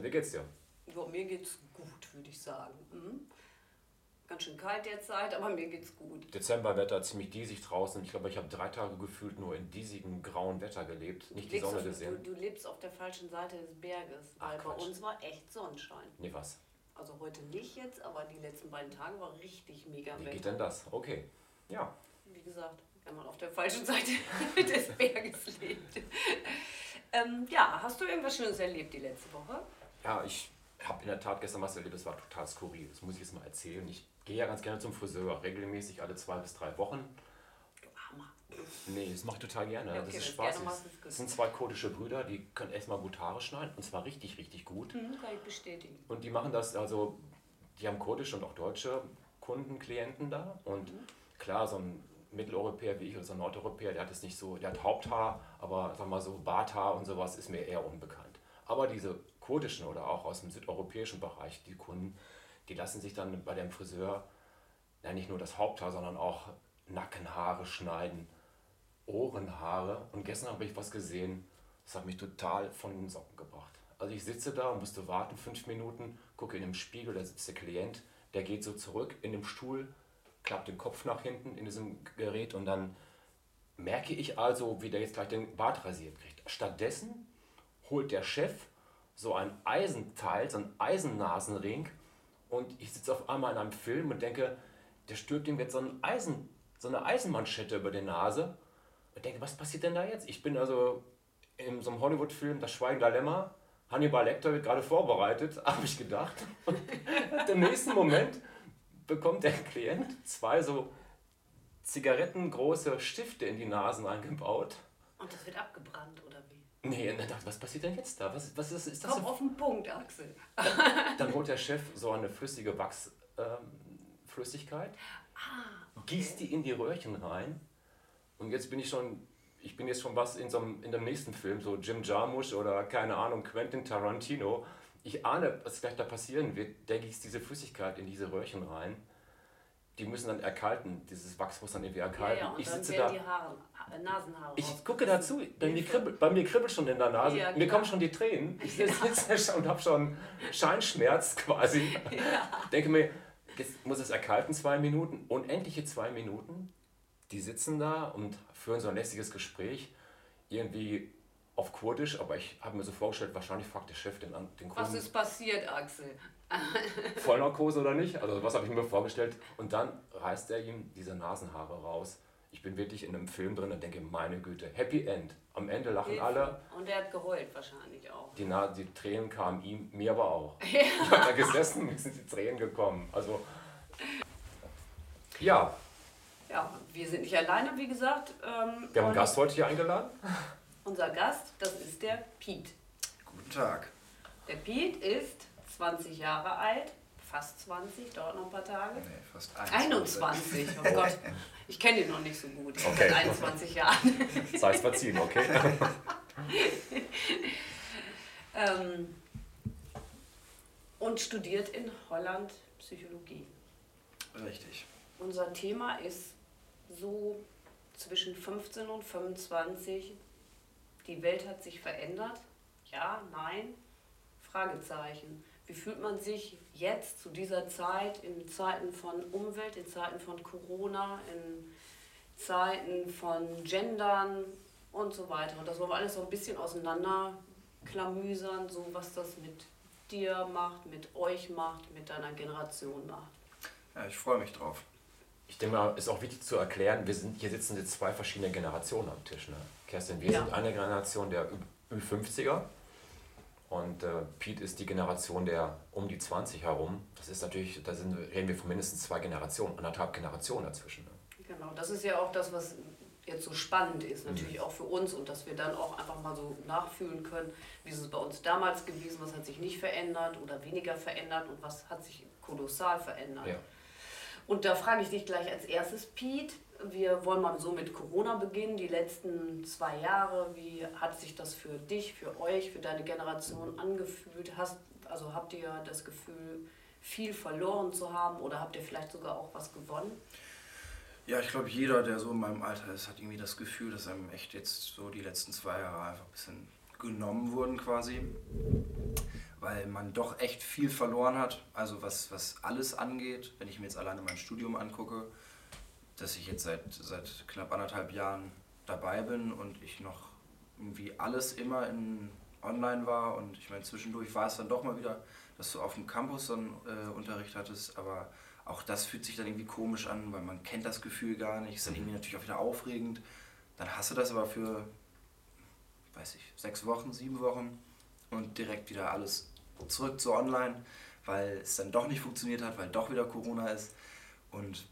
13. Wie geht's dir? Ja, mir geht's gut, würde ich sagen. Mhm. Ganz schön kalt derzeit, aber mir geht's gut. Dezemberwetter, ziemlich diesig draußen. Ich glaube, ich habe drei Tage gefühlt nur in diesigem grauen Wetter gelebt, nicht die Sonne auf, gesehen. Du, du, lebst auf der falschen Seite des Berges, weil Quatsch. bei uns war echt Sonnenschein. Nee, was? Also heute nicht jetzt, aber die letzten beiden Tage war richtig mega Wie Wetter. geht denn das? Okay, ja. Wie gesagt, wenn man auf der falschen Seite des Berges lebt. ähm, ja, hast du irgendwas Schönes erlebt die letzte Woche? Ja ich habe in der Tat gestern was erlebt, das war total skurril. Das muss ich jetzt mal erzählen. Ich gehe ja ganz gerne zum Friseur, regelmäßig alle zwei bis drei Wochen. Du Armer. Nee, das mache ich total gerne. Ja, okay, das ist Spaß. Das sind zwei kurdische Brüder, die können erstmal gut Haare schneiden. Und zwar richtig, richtig gut. Hm, kann ich bestätigen. Und die machen das, also die haben kurdische und auch deutsche Kunden, Klienten da. Und klar, so ein Mitteleuropäer wie ich oder so ein Nordeuropäer, der hat es nicht so, der hat Haupthaar, aber sag mal so Barthaar und sowas ist mir eher unbekannt. Aber diese kurdischen oder auch aus dem südeuropäischen Bereich, die Kunden, die lassen sich dann bei dem Friseur ja, nicht nur das Haupthaar, sondern auch Nackenhaare schneiden, Ohrenhaare. Und gestern habe ich was gesehen, das hat mich total von den Socken gebracht. Also ich sitze da und musste warten, fünf Minuten, gucke in den Spiegel, da sitzt der Klient, der geht so zurück in dem Stuhl, klappt den Kopf nach hinten in diesem Gerät und dann merke ich also, wie der jetzt gleich den Bart rasiert kriegt. Stattdessen holt der Chef so ein Eisenteil, so ein Eisennasenring und ich sitze auf einmal in einem Film und denke, der stülpt ihm jetzt so, ein Eisen, so eine Eisenmanschette über die Nase und denke, was passiert denn da jetzt? Ich bin also in so einem Hollywood-Film, Das Schweigen Lämmer, Hannibal Lecter wird gerade vorbereitet, habe ich gedacht. Und im nächsten Moment bekommt der Klient zwei so zigarettengroße Stifte in die Nasen eingebaut. Und das wird abgebrannt? Nee, und dann dachte ich, was passiert denn jetzt da? Was, was ist, ist das? Komm denn- auf den Punkt, Axel. Dann holt der Chef so eine flüssige Wachsflüssigkeit, ähm, Ah, gießt die in die Röhrchen rein. Und jetzt bin ich schon, ich bin jetzt schon was in, so einem, in dem nächsten Film, so Jim Jarmusch oder keine Ahnung, Quentin Tarantino. Ich ahne, was gleich da passieren wird. Der gießt diese Flüssigkeit in diese Röhrchen rein. Die müssen dann erkalten, dieses Wachs muss dann irgendwie Ja, erkalten. ja, und ich sitze da. Haare, Ich gucke dazu, bei mir, kribbelt, bei mir kribbelt schon in der Nase, Ja, mir kommen schon die Tränen. Ich sitze und habe schon Scheinschmerz quasi. Denke mir, jetzt muss es erkalten zwei Minuten, unendliche zwei Minuten. Die sitzen da und führen so ein lästiges Gespräch, irgendwie auf Kurdisch, aber ich habe mir so vorgestellt, wahrscheinlich fragt der Chef den, den Was Kunden, ist passiert, Axel? Vollnarkose oder nicht? Also was habe ich mir vorgestellt? Und dann reißt er ihm diese Nasenhaare raus. Ich bin wirklich in einem Film drin und denke, meine Güte, Happy End. Am Ende lachen Hilfe. alle. Und er hat geheult wahrscheinlich auch. Die, Na die Tränen kamen ihm, mir aber auch. Ich habe da gesessen, mir sind die Tränen gekommen. Also, ja, Ja, wir sind nicht alleine, wie gesagt. Ähm, wir haben einen Gast heute hier eingeladen. Unser Gast, das ist der Piet. Guten Tag. Der Piet ist 20 Jahre alt, fast 20, dauert noch ein paar Tage. Nee, fast 21, oh Gott. Ich kenne ihn noch nicht so gut. Okay. seit 21 Jahren. Sei es verziehen, okay? Ähm, und studiert in Holland Psychologie. Richtig. Unser Thema ist so zwischen 15 und 25. Die Welt hat sich verändert. Ja, nein, Fragezeichen. Wie fühlt man sich jetzt zu dieser Zeit, in Zeiten von Umwelt, in Zeiten von Corona, in Zeiten von Gendern und so weiter. Und das wollen wir alles so ein bisschen auseinanderklamüsern, so was das mit dir macht, mit euch macht, mit deiner Generation macht. Ja, ich freue mich drauf. Ich denke mal, ist auch wichtig zu erklären, wir sind, hier sitzen jetzt zwei verschiedene Generationen am Tisch. Ne? Kerstin, wir Ja. sind eine Generation der Ü- Ü50er und äh, Pete ist die Generation der um die 20 herum. Das ist natürlich, da sind, reden wir von mindestens zwei Generationen, anderthalb Generationen dazwischen. Ne? Genau, das ist ja auch das, was jetzt so spannend ist, natürlich auch für uns und dass wir dann auch einfach mal so nachfühlen können, wie ist es bei uns damals gewesen, was hat sich nicht verändert oder weniger verändert und was hat sich kolossal verändert. Ja. Und da frage ich dich gleich als erstes, Pete. Wir wollen mal so mit Corona beginnen, die letzten zwei Jahre. Wie hat sich das für dich, für euch, für deine Generation angefühlt? Hast, also habt ihr das Gefühl, viel verloren zu haben oder habt ihr vielleicht sogar auch was gewonnen? Ja, ich glaube, jeder, der so in meinem Alter ist, hat irgendwie das Gefühl, dass einem echt jetzt so die letzten zwei Jahre einfach ein bisschen genommen wurden quasi. Weil man doch echt viel verloren hat. Also was, was alles angeht, wenn ich mir jetzt alleine mein Studium angucke, dass ich jetzt seit, seit knapp anderthalb Jahren dabei bin und ich noch irgendwie alles immer in online war. Und ich meine zwischendurch war es dann doch mal wieder, dass du auf dem Campus dann äh, Unterricht hattest, aber auch das fühlt sich dann irgendwie komisch an, weil man kennt das Gefühl gar nicht, ist dann irgendwie natürlich auch wieder aufregend. Dann hast du das aber für, weiß ich, sechs Wochen, sieben Wochen und direkt wieder alles zurück zu online, weil es dann doch nicht funktioniert hat, weil doch wieder Corona ist. Und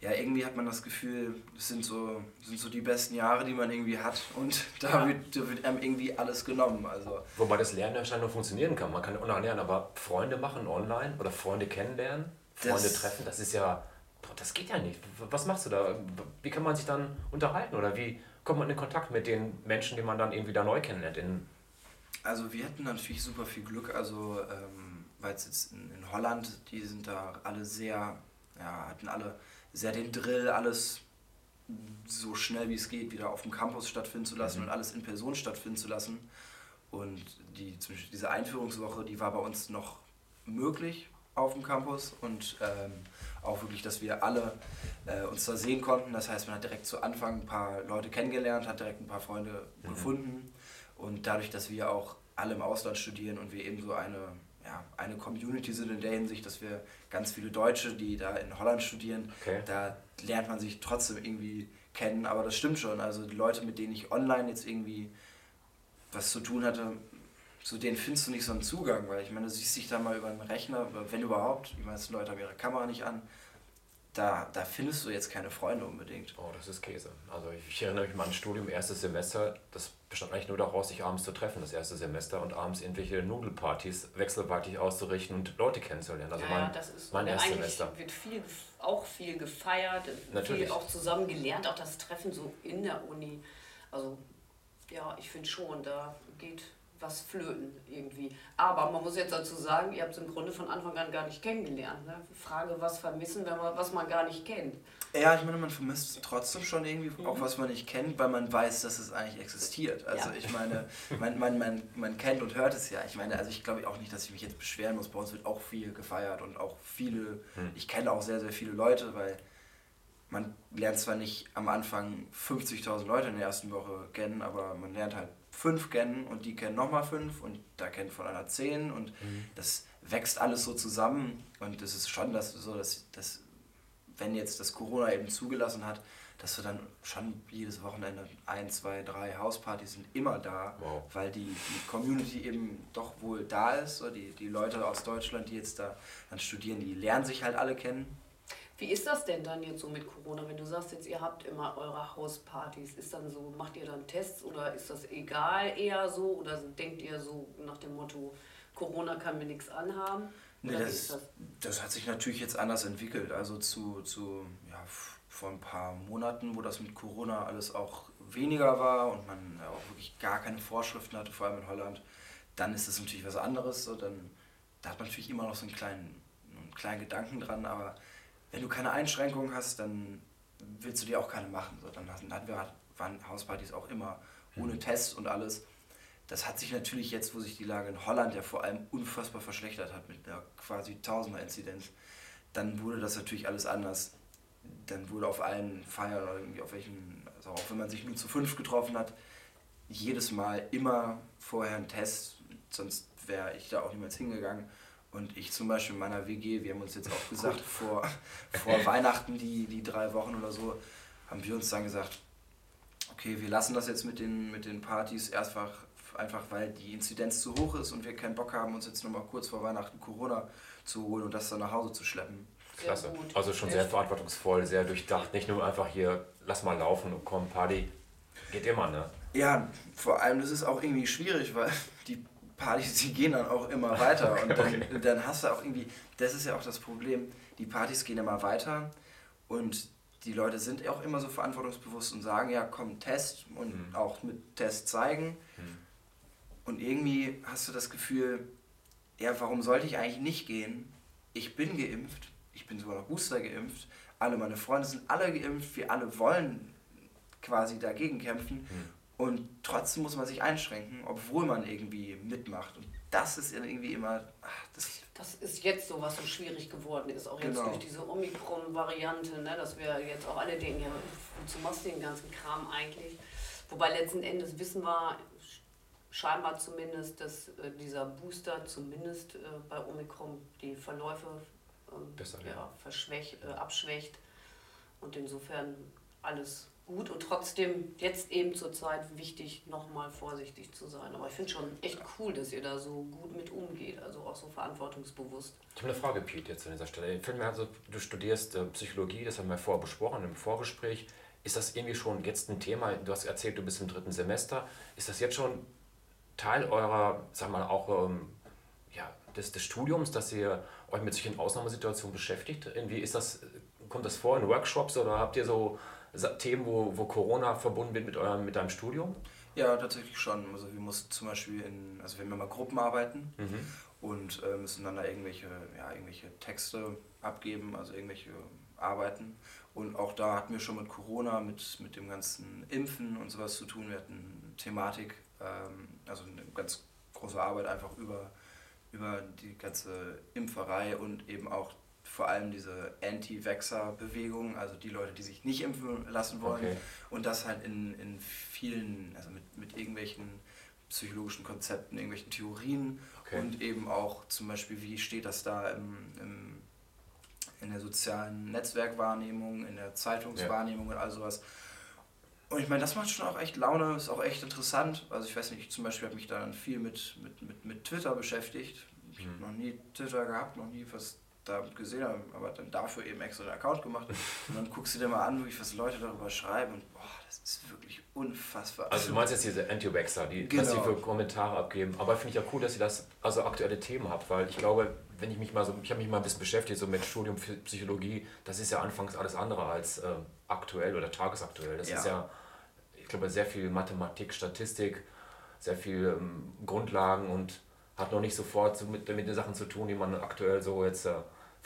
ja, irgendwie hat man das Gefühl, das sind so, sind so die besten Jahre, die man irgendwie hat und da, ja. wird, da wird einem irgendwie alles genommen. Also Wobei das Lernen anscheinend noch funktionieren kann. Man kann online lernen, aber Freunde machen online oder Freunde kennenlernen, Freunde das, treffen, das ist ja, das geht ja nicht. Was machst du da? Wie kann man sich dann unterhalten oder wie kommt man in Kontakt mit den Menschen, die man dann irgendwie da neu kennenlernt? In also wir hatten natürlich super viel Glück, also ähm, weil es jetzt in, in Holland, die sind da alle sehr, ja, hatten alle sehr den Drill, alles so schnell wie es geht wieder auf dem Campus stattfinden zu lassen mhm. und alles in Person stattfinden zu lassen. Und die, diese Einführungswoche, die war bei uns noch möglich auf dem Campus und ähm, auch wirklich, dass wir alle äh, uns da sehen konnten. Das heißt, man hat direkt zu Anfang ein paar Leute kennengelernt, hat direkt ein paar Freunde mhm. gefunden und dadurch, dass wir auch alle im Ausland studieren und wir eben so eine ja, eine Community sind in der Hinsicht, dass wir ganz viele Deutsche, die da in Holland studieren, okay. da lernt man sich trotzdem irgendwie kennen. Aber das stimmt schon. Also die Leute, mit denen ich online jetzt irgendwie was zu tun hatte, zu denen findest du nicht so einen Zugang, weil ich meine, du siehst dich da mal über einen Rechner, wenn überhaupt, die meisten Leute haben ihre Kamera nicht an, da, da findest du jetzt keine Freunde unbedingt. Oh, das ist Käse. Also ich, ich erinnere mich mal an ein Studium, erstes Semester, das bestand eigentlich nur daraus, sich abends zu treffen, das erste Semester, und abends irgendwelche Nudelpartys wechselpartig auszurichten und Leute kennenzulernen. Also ja, mein, das ist mein erstes Semester. wird viel, auch viel gefeiert, Natürlich. viel auch zusammen gelernt, auch das Treffen so in der Uni. Also ja, ich finde schon, da geht was flöten irgendwie. Aber man muss jetzt dazu sagen, ihr habt es im Grunde von Anfang an gar nicht kennengelernt. Ne? Frage, was vermissen, wenn man, was man gar nicht kennt. Ja, ich meine, man vermisst trotzdem schon irgendwie mhm. auch was man nicht kennt, weil man weiß, dass es eigentlich existiert. Also ja. ich meine, man, man, man, man kennt und hört es ja. Ich meine, also ich glaube auch nicht, dass ich mich jetzt beschweren muss. Bei uns wird auch viel gefeiert und auch viele, mhm. ich kenne auch sehr, sehr viele Leute, weil man lernt zwar nicht am Anfang 50.000 Leute in der ersten Woche kennen, aber man lernt halt fünf kennen und die kennen nochmal fünf und da kennt von einer zehn und mhm. das wächst alles so zusammen und es ist schon das, so, dass, dass wenn jetzt das Corona eben zugelassen hat, dass du dann schon jedes Wochenende ein, zwei, drei Hauspartys sind immer da, wow. weil die, die Community eben doch wohl da ist. So die, die Leute aus Deutschland, die jetzt da dann studieren, die lernen sich halt alle kennen. Wie ist das denn dann jetzt so mit Corona, wenn du sagst, jetzt ihr habt immer eure Hauspartys? Ist dann so, macht ihr dann Tests oder ist das egal eher so oder denkt ihr so nach dem Motto, Corona kann mir nichts anhaben? Nee, das, das? das, hat sich natürlich jetzt anders entwickelt. Also zu, zu ja, vor ein paar Monaten, wo das mit Corona alles auch weniger war und man auch wirklich gar keine Vorschriften hatte, vor allem in Holland, dann ist das natürlich was anderes. So, dann, da hat man natürlich immer noch so einen kleinen, einen kleinen Gedanken dran, aber wenn du keine Einschränkungen hast, dann willst du dir auch keine machen. So, dann hatten wir, waren Hauspartys auch immer ohne mhm. Tests und alles. Das hat sich natürlich jetzt, wo sich die Lage in Holland ja vor allem unfassbar verschlechtert hat mit einer quasi Tausender-Inzidenz, dann wurde das natürlich alles anders. Dann wurde auf allen Feiern oder irgendwie auf welchen, also auch wenn man sich nur zu fünf getroffen hat, jedes Mal immer vorher ein Test, sonst wäre ich da auch niemals hingegangen. Und ich zum Beispiel in meiner WG, wir haben uns jetzt auch gesagt, vor, vor Weihnachten, die, die drei Wochen oder so, haben wir uns dann gesagt, okay, wir lassen das jetzt mit den, mit den Partys einfach, einfach, weil die Inzidenz zu hoch ist und wir keinen Bock haben, uns jetzt nochmal kurz vor Weihnachten Corona zu holen und das dann nach Hause zu schleppen. Klasse. Also schon sehr verantwortungsvoll, sehr durchdacht. Nicht nur einfach hier, lass mal laufen und komm, Party. Geht immer, ne? Ja, vor allem, das ist auch irgendwie schwierig, weil Partys, die gehen dann auch immer weiter. Und dann, okay. dann hast du auch irgendwie, das ist ja auch das Problem, die Partys gehen immer weiter und die Leute sind auch immer so verantwortungsbewusst und sagen, ja komm, Test und mhm. auch mit Test zeigen. Mhm. Und irgendwie hast du das Gefühl, ja, warum sollte ich eigentlich nicht gehen? Ich bin geimpft, ich bin sogar noch Booster geimpft, alle meine Freunde sind alle geimpft, wir alle wollen quasi dagegen kämpfen. Mhm. Und trotzdem muss man sich einschränken, obwohl man irgendwie mitmacht. Und das ist irgendwie immer. Ach, das, das ist jetzt so, was so schwierig geworden ist, auch jetzt genau. durch diese Omikron-Variante, ne, dass wir jetzt auch alle denken, ja, wozu machst du den ganzen Kram eigentlich? Wobei letzten Endes wissen wir scheinbar zumindest, dass äh, dieser Booster zumindest äh, bei Omikron die Verläufe ähm, Besser, ja, ja. Verschwächt, äh, abschwächt. Und insofern alles gut und trotzdem jetzt eben zur Zeit wichtig, nochmal vorsichtig zu sein. Aber ich finde schon echt cool, dass ihr da so gut mit umgeht, also auch so verantwortungsbewusst. Ich habe eine Frage, Pete, jetzt an dieser Stelle. Ich finde mir also, du studierst äh, Psychologie, das haben wir vorher besprochen im Vorgespräch. Ist das irgendwie schon jetzt ein Thema? Du hast erzählt, du bist im dritten Semester. Ist das jetzt schon Teil eurer, sag mal, auch ähm, ja, des, des Studiums, dass ihr euch mit solchen Ausnahmesituationen beschäftigt? Irgendwie ist das, kommt das vor in Workshops oder habt ihr so Themen, wo, wo Corona verbunden wird mit, eurem, mit deinem Studium? Ja, tatsächlich schon. Also wir mussten zum Beispiel in, also wir haben immer Gruppen arbeiten mhm. und äh, müssen dann da irgendwelche, ja, irgendwelche Texte abgeben, also irgendwelche Arbeiten. Und auch da hatten wir schon mit Corona, mit, mit dem ganzen Impfen und sowas zu tun. Wir hatten Thematik, ähm, also eine ganz große Arbeit einfach über, über die ganze Impferei und eben auch vor allem diese Anti-Vaxxer-Bewegung, also die Leute, die sich nicht impfen lassen wollen. Okay. Und das halt in, in vielen, also mit, mit irgendwelchen psychologischen Konzepten, irgendwelchen Theorien okay. und eben auch zum Beispiel, wie steht das da im, im, in der sozialen Netzwerkwahrnehmung, in der Zeitungswahrnehmung ja. und all sowas. Und ich meine, das macht schon auch echt Laune, ist auch echt interessant. Also ich weiß nicht, ich zum Beispiel habe mich da dann viel mit, mit, mit, mit Twitter beschäftigt. Ich mhm. habe noch nie Twitter gehabt, noch nie was da gesehen habe, aber dann dafür eben extra einen Account gemacht. Und dann guckst du dir mal an, wirklich, was Leute darüber schreiben und boah, das ist wirklich unfassbar. Also du meinst jetzt diese Anti-Waxer, die, genau. was sie für Kommentare abgeben. Aber finde ich ja cool, dass ihr das, also aktuelle Themen habt, weil ich glaube, wenn ich mich mal so, ich habe mich mal ein bisschen beschäftigt, so mit Studium Psychologie, das ist ja anfangs alles andere als äh, aktuell oder tagesaktuell. Das ja. ist ja, ich glaube, sehr viel Mathematik, Statistik, sehr viel ähm, Grundlagen und hat noch nicht sofort so mit, mit den Sachen zu tun, die man aktuell so jetzt äh,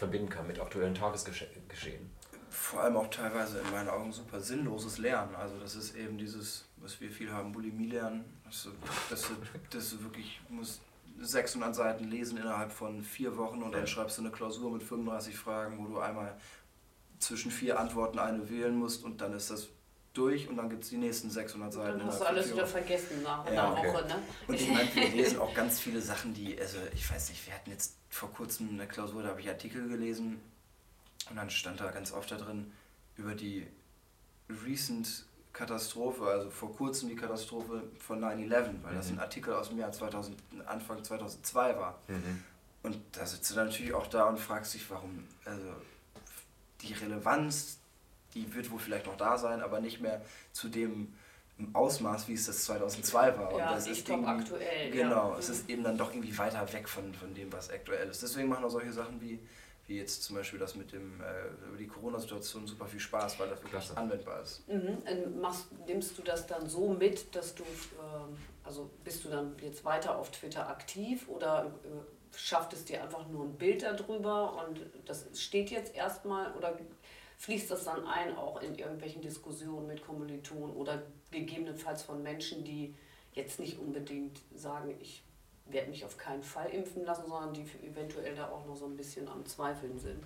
verbinden kann mit aktuellen Tagesgeschehen. Vor allem auch teilweise in meinen Augen super sinnloses Lernen. Also das ist eben dieses, was wir viel haben, Bulimie lernen. Dass du, dass du, dass du wirklich musst 600 Seiten lesen innerhalb von vier Wochen und dann schreibst du eine Klausur mit 35 Fragen, wo du einmal zwischen vier Antworten eine wählen musst und dann ist das durch und dann gibt es die nächsten 600 Seiten. Dann hast du alles wieder vergessen nach einer okay. Woche, ne? Und ich meine, wir lesen auch ganz viele Sachen, die, also ich weiß nicht, wir hatten jetzt vor kurzem eine Klausur, da habe ich Artikel gelesen und dann stand da ganz oft da drin über die recent Katastrophe, also vor kurzem die Katastrophe von 9-11, weil mhm. das ein Artikel aus dem Jahr 2000, Anfang 2002 war. Mhm. Und da sitzt du dann natürlich auch da und fragst dich, warum, also die Relevanz die wird wohl vielleicht noch da sein, aber nicht mehr zu dem Ausmaß, wie es das 2002 war. Ja, und das ist top aktuell. Genau, ja. es ist eben dann doch irgendwie weiter weg von, von dem, was aktuell ist. Deswegen machen auch solche Sachen wie, wie jetzt zum Beispiel das mit dem, äh, über die Corona-Situation super viel Spaß, weil das wirklich Klasse. anwendbar ist. Mhm. Machst, nimmst du das dann so mit, dass du, äh, also bist du dann jetzt weiter auf Twitter aktiv oder äh, schafft es dir einfach nur ein Bild darüber und das steht jetzt erstmal oder fließt das dann ein, auch in irgendwelchen Diskussionen mit Kommilitonen oder gegebenenfalls von Menschen, die jetzt nicht unbedingt sagen, ich werde mich auf keinen Fall impfen lassen, sondern die eventuell da auch noch so ein bisschen am Zweifeln sind?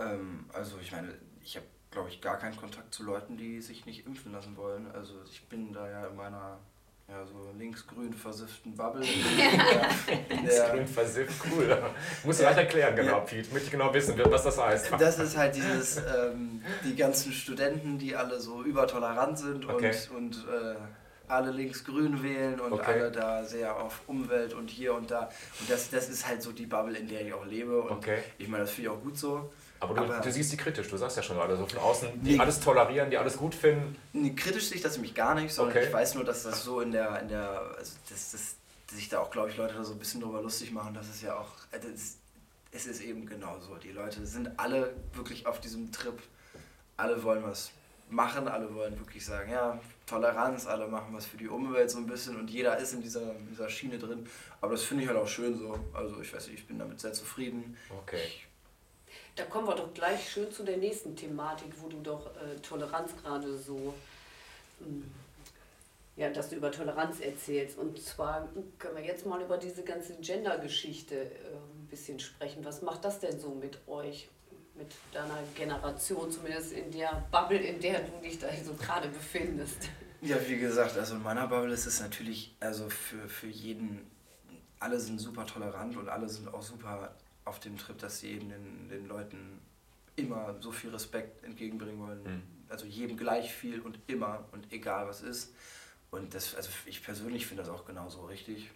Ähm, also ich meine, ich habe, glaube ich, gar keinen Kontakt zu Leuten, die sich nicht impfen lassen wollen. Also ich bin da ja in meiner ja, so linksgrün versifften Bubble. linksgrün versifft, cool. Muss ich halt erklären, genau, ja. Pete. Möchte ich genau wissen, was das heißt. Das ist halt dieses, ähm, die ganzen Studenten, die alle so übertolerant sind okay. und, und äh, alle linksgrün wählen und okay. alle da sehr auf Umwelt und hier und da. Und das, das ist halt so die Bubble, in der ich auch lebe. Und okay. ich meine, das finde ich auch gut so. Aber du, aber du, siehst sie kritisch, du sagst ja schon gerade so von außen, die nee, alles tolerieren, die alles gut finden. Nee, kritisch sehe ich das nämlich gar nicht, sondern okay. ich weiß nur, dass das so in der, in der also das, das, sich da auch, glaube ich, Leute da so ein bisschen drüber lustig machen, dass es ja auch, äh, das, es ist eben genauso. Die Leute sind alle wirklich auf diesem Trip, alle wollen was machen, alle wollen wirklich sagen, ja, Toleranz, alle machen was für die Umwelt so ein bisschen und jeder ist in dieser, dieser Schiene drin. Aber das finde ich halt auch schön so. Also ich weiß nicht, ich bin damit sehr zufrieden. Okay. Ich Da kommen wir doch gleich schön zu der nächsten Thematik, wo du doch äh, Toleranz gerade so, ähm, ja, dass du über Toleranz erzählst. Und zwar können wir jetzt mal über diese ganze Gender-Geschichte äh, ein bisschen sprechen. Was macht das denn so mit euch, mit deiner Generation, zumindest in der Bubble, in der du dich da so gerade befindest? Ja, wie gesagt, also in meiner Bubble ist es natürlich, also für, für jeden, alle sind super tolerant und alle sind auch super auf dem Trip, dass sie eben den, den Leuten immer so viel Respekt entgegenbringen wollen. Mhm. Also jedem gleich viel und immer und egal was ist. Und das, also ich persönlich finde das auch genauso richtig.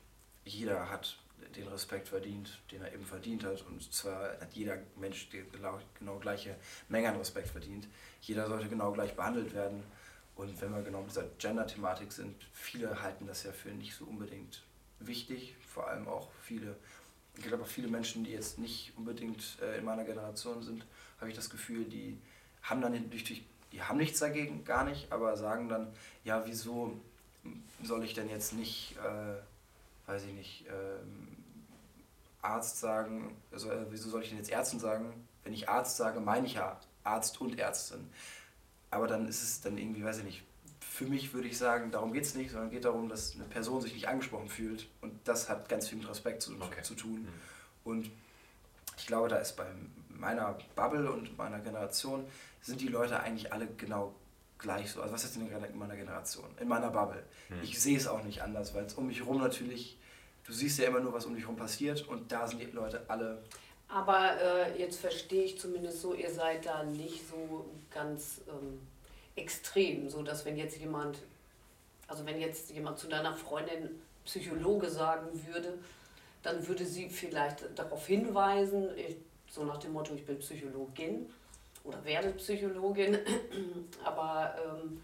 Jeder hat den Respekt verdient, den er eben verdient hat. Und zwar hat jeder Mensch die genau, gleiche Menge an Respekt verdient. Jeder sollte genau gleich behandelt werden. Und wenn wir genau mit dieser Gender-Thematik sind, viele halten das ja für nicht so unbedingt wichtig. Vor allem auch viele ich glaube viele Menschen, die jetzt nicht unbedingt äh, in meiner Generation sind, habe ich das Gefühl, die haben dann durch, die haben nichts dagegen, gar nicht, aber sagen dann, ja, wieso soll ich denn jetzt nicht, äh, weiß ich nicht, ähm, Arzt sagen, also, äh, wieso soll ich denn jetzt Ärzten sagen? Wenn ich Arzt sage, meine ich ja Arzt und Ärztin. Aber dann ist es dann irgendwie, weiß ich nicht, für mich würde ich sagen, darum geht es nicht, sondern geht darum, dass eine Person sich nicht angesprochen fühlt. Und das hat ganz viel mit Respekt zu, okay. zu tun. Mhm. Und ich glaube, da ist bei meiner Bubble und meiner Generation, sind die Leute eigentlich alle genau gleich so. Also was ist in meiner Generation? In meiner Bubble. Mhm. Ich sehe es auch nicht anders, weil es um mich herum natürlich, du siehst ja immer nur, was um dich herum passiert und da sind die Leute alle aber äh, jetzt verstehe ich zumindest so, ihr seid da nicht so ganz ähm, extrem, so dass wenn jetzt jemand, also wenn jetzt jemand zu deiner Freundin Psychologe sagen würde, dann würde sie vielleicht darauf hinweisen, so nach dem Motto, ich bin Psychologin oder werde Psychologin, aber ähm,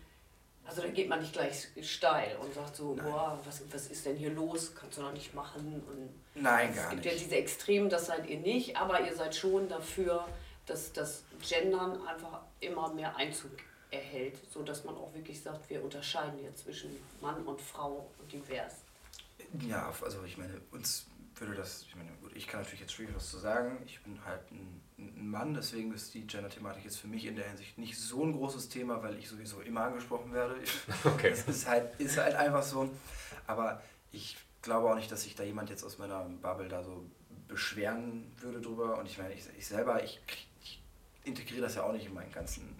also da geht man nicht gleich steil und sagt so, boah, was, was ist denn hier los, kannst du noch nicht machen. Und Nein, gar nicht. Es gibt ja diese Extremen, das seid ihr nicht, aber ihr seid schon dafür, dass das Gendern einfach immer mehr Einzug erhält, sodass man auch wirklich sagt, wir unterscheiden jetzt zwischen Mann und Frau und divers. Ja, also ich meine, uns würde das, ich meine, gut, ich kann natürlich jetzt schwierig was zu sagen. Ich bin halt ein, ein Mann, deswegen ist die Gender-Thematik jetzt für mich in der Hinsicht nicht so ein großes Thema, weil ich sowieso immer angesprochen werde. Okay. Das ist halt, ist halt einfach so. Aber ich glaube auch nicht, dass sich da jemand jetzt aus meiner Bubble da so beschweren würde drüber. Und ich meine, ich, ich selber, ich, ich integriere das ja auch nicht in meinen ganzen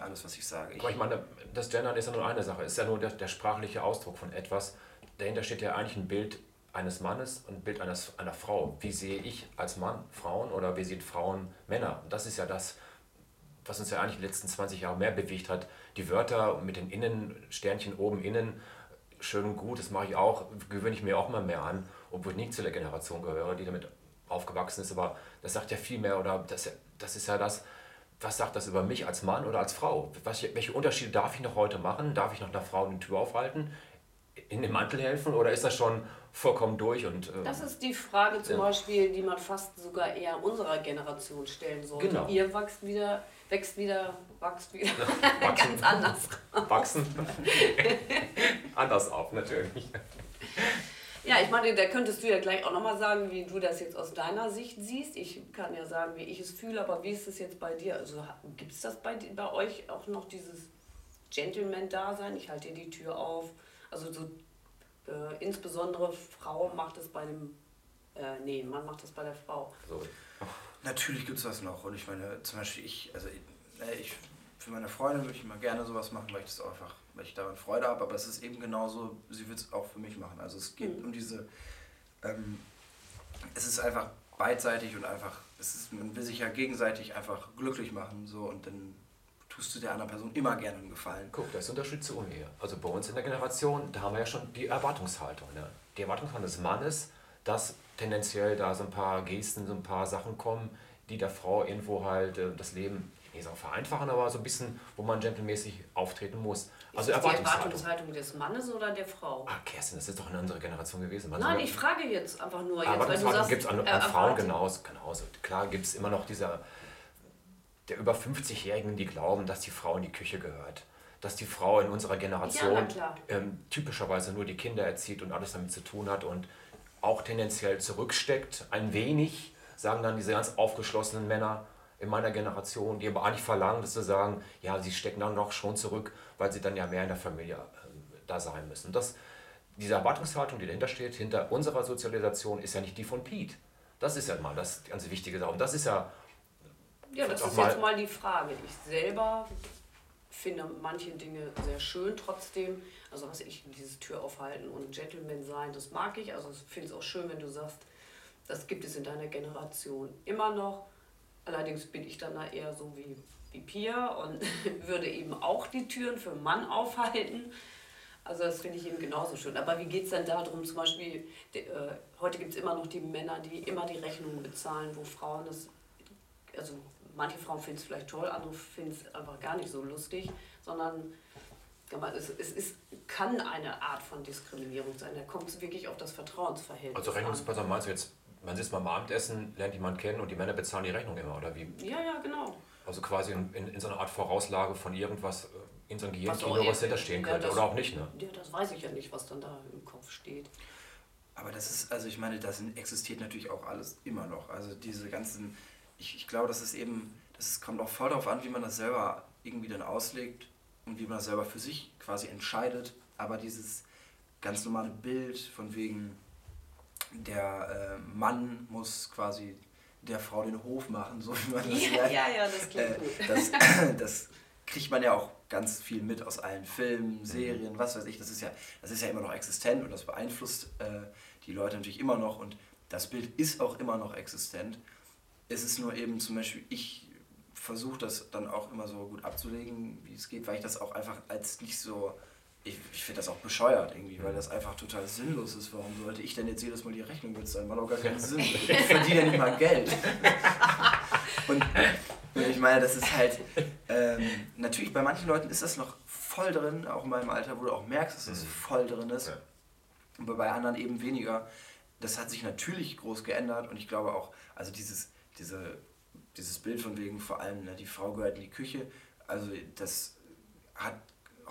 alles, was ich sage. Ich, Aber ich meine, das Gendern ist ja nur eine Sache, es ist ja nur der, der sprachliche Ausdruck von etwas. Dahinter steht ja eigentlich ein Bild eines Mannes und ein Bild eines, einer Frau. Wie sehe ich als Mann Frauen oder wie sehen Frauen Männer? Das ist ja das, was uns ja eigentlich die letzten 20 Jahre mehr bewegt hat. Die Wörter mit den Innen, Sternchen oben innen, schön und gut, das mache ich auch, gewöhne ich mir auch mal mehr an, obwohl ich nicht zu der Generation gehöre, die damit aufgewachsen ist. Aber das sagt ja viel mehr oder das, das ist ja das, was sagt das über mich als Mann oder als Frau? Was, welche Unterschiede darf ich noch heute machen? Darf ich noch einer Frau die Tür aufhalten? In dem Mantel helfen oder ist das schon vollkommen durch? Und, äh, das ist die Frage zum ja. Beispiel, die man fast sogar eher unserer Generation stellen sollte. Genau. Ihr wächst wieder, wächst wieder, wächst wieder ganz anders. Wachsen. anders auf, natürlich. Ja, ich meine, da könntest du ja gleich auch nochmal sagen, wie du das jetzt aus deiner Sicht siehst. Ich kann ja sagen, wie ich es fühle, aber wie ist es jetzt bei dir? Also gibt es das bei, bei euch auch noch dieses Gentleman-Dasein? Ich halte dir die Tür auf. Also so äh, insbesondere Frau macht es bei dem, äh, nee, Mann macht es bei der Frau. So. Natürlich gibt es das noch. Und ich meine, zum Beispiel ich, also ich, für meine Freundin würde ich immer gerne sowas machen, weil ich das einfach weil ich daran Freude habe, aber es ist eben genauso, sie wird es auch für mich machen. Also es geht mhm. um diese, ähm, es ist einfach beidseitig und einfach, es ist, man will sich ja gegenseitig einfach glücklich machen so und dann tust du der anderen Person immer gerne einen Gefallen. Guck, das ist Unterschied zu Unehe. Also bei uns in der Generation, da haben wir ja schon die Erwartungshaltung. Ne? Die Erwartungshaltung des Mannes, dass tendenziell da so ein paar Gesten, so ein paar Sachen kommen, die der Frau irgendwo halt äh, das Leben nicht so vereinfachen, aber so ein bisschen, wo man gentlemäßig auftreten muss. Also ist das die Erwartungshaltung des Mannes oder der Frau? Ah, Kerstin, das ist doch in unserer Generation gewesen. Man Nein, ich frage jetzt einfach nur. Erwartungshaltung gibt es an, an Frauen genauso. genauso. Klar gibt es immer noch dieser, der über 50-Jährigen, die glauben, dass die Frau in die Küche gehört. Dass die Frau in unserer Generation ja, ähm, typischerweise nur die Kinder erzieht und alles damit zu tun hat und auch tendenziell zurücksteckt, ein wenig, sagen dann diese ganz aufgeschlossenen Männer in meiner Generation, die aber eigentlich verlangen, dass sie sagen, ja, sie stecken dann noch schon zurück, weil sie dann ja mehr in der Familie äh, da sein müssen. Das, diese Erwartungshaltung, die dahinter steht, hinter unserer Sozialisation, ist ja nicht die von Pete. Das ist ja mal das ganz wichtige. Und das ist ja. Ja, das ist mal jetzt mal die Frage. Ich selber finde manche Dinge sehr schön trotzdem. Also was ich, dieses Tür aufhalten und Gentleman sein, das mag ich. Also ich finde es auch schön, wenn du sagst, das gibt es in deiner Generation immer noch. Allerdings bin ich dann da eher so wie, wie Pia und würde eben auch die Türen für einen Mann aufhalten. Also das finde ich eben genauso schön. Aber wie geht es denn darum, zum Beispiel, die, äh, heute gibt es immer noch die Männer, die immer die Rechnungen bezahlen, wo Frauen das, also manche Frauen finden es vielleicht toll, andere finden es einfach gar nicht so lustig, sondern es, es ist, kann eine Art von Diskriminierung sein. Da kommt es wirklich auf das Vertrauensverhältnis Also Rechnungsperson meinst du jetzt, man sitzt beim Abendessen, lernt jemanden kennen und die Männer bezahlen die Rechnung immer, oder wie? Ja, ja, genau. Also quasi in, in, in so einer Art Vorauslage von irgendwas, in so einem Gehirnkino, was hinterstehen ja, könnte, das, oder auch nicht, ne? Ja, das weiß ich ja nicht, was dann da im Kopf steht. Aber das ist, also ich meine, das existiert natürlich auch alles immer noch. Also diese ganzen, ich, ich glaube, das ist eben, das kommt auch voll darauf an, wie man das selber irgendwie dann auslegt und wie man das selber für sich quasi entscheidet. Aber dieses ganz normale Bild von wegen, der äh, Mann muss quasi der Frau den Hof machen, so wie man das ja, lernt. Ja, ja, das klingt äh, gut. Das, das kriegt man ja auch ganz viel mit aus allen Filmen, mhm. Serien, was weiß ich. Das ist ja, das ist ja immer noch existent und das beeinflusst äh, die Leute natürlich immer noch und das Bild ist auch immer noch existent. Es ist nur eben zum Beispiel, ich versuche das dann auch immer so gut abzulegen, wie es geht, weil ich das auch einfach als nicht so ich, ich finde das auch bescheuert irgendwie, weil das einfach total sinnlos ist. Warum sollte ich denn jetzt jedes Mal die Rechnung bezahlen? Macht auch gar keinen Sinn. Ich verdiene ja nicht mal Geld. Und ich meine, das ist halt, ähm, natürlich bei manchen Leuten ist das noch voll drin, auch in meinem Alter, wo du auch merkst, dass das mhm. voll drin ist. Ja. Aber bei anderen eben weniger. Das hat sich natürlich groß geändert und ich glaube auch, also dieses, diese, dieses Bild von wegen vor allem, ne, die Frau gehört in die Küche, also das hat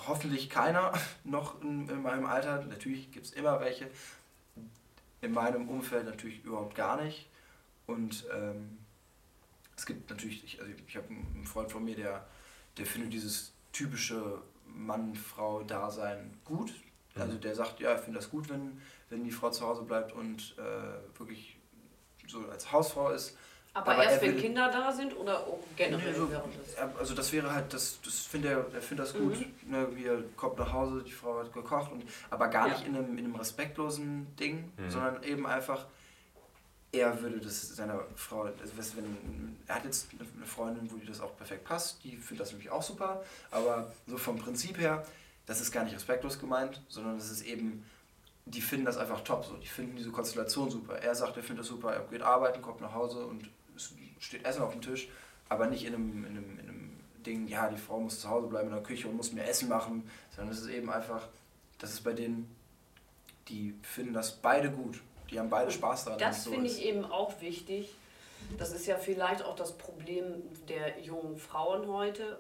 hoffentlich keiner noch in, in meinem Alter. Natürlich gibt es immer welche. In meinem Umfeld natürlich überhaupt gar nicht. Und ähm, es gibt natürlich, ich, also ich habe einen Freund von mir, der, der findet dieses typische Mann-Frau-Dasein gut. Mhm. Also der sagt, ja, ich finde das gut, wenn, wenn die Frau zu Hause bleibt und äh, wirklich so als Hausfrau ist. Aber, aber erst wenn Kinder da sind oder auch generell nee, so, das? Also das wäre halt, das, das finde er, er findet das gut. Mhm. Ne, er kommt nach Hause, die Frau hat gekocht, und, aber gar ja. nicht in einem, in einem respektlosen Ding, mhm. sondern eben einfach, er würde das seiner Frau, also wenn, er hat jetzt eine Freundin, wo die das auch perfekt passt, die findet das nämlich auch super, aber so vom Prinzip her, das ist gar nicht respektlos gemeint, sondern das ist eben, die finden das einfach top, so. die finden diese Konstellation super. Er sagt, er findet das super, er geht arbeiten, kommt nach Hause und steht Essen auf dem Tisch, aber nicht in einem, in einem, in einem Ding, ja, die Frau muss zu Hause bleiben in der Küche und muss mir Essen machen, sondern es ist eben einfach, das ist bei denen, die finden das beide gut. Die haben beide Spaß daran. Das so finde ich eben auch wichtig. Das ist ja vielleicht auch das Problem der jungen Frauen heute,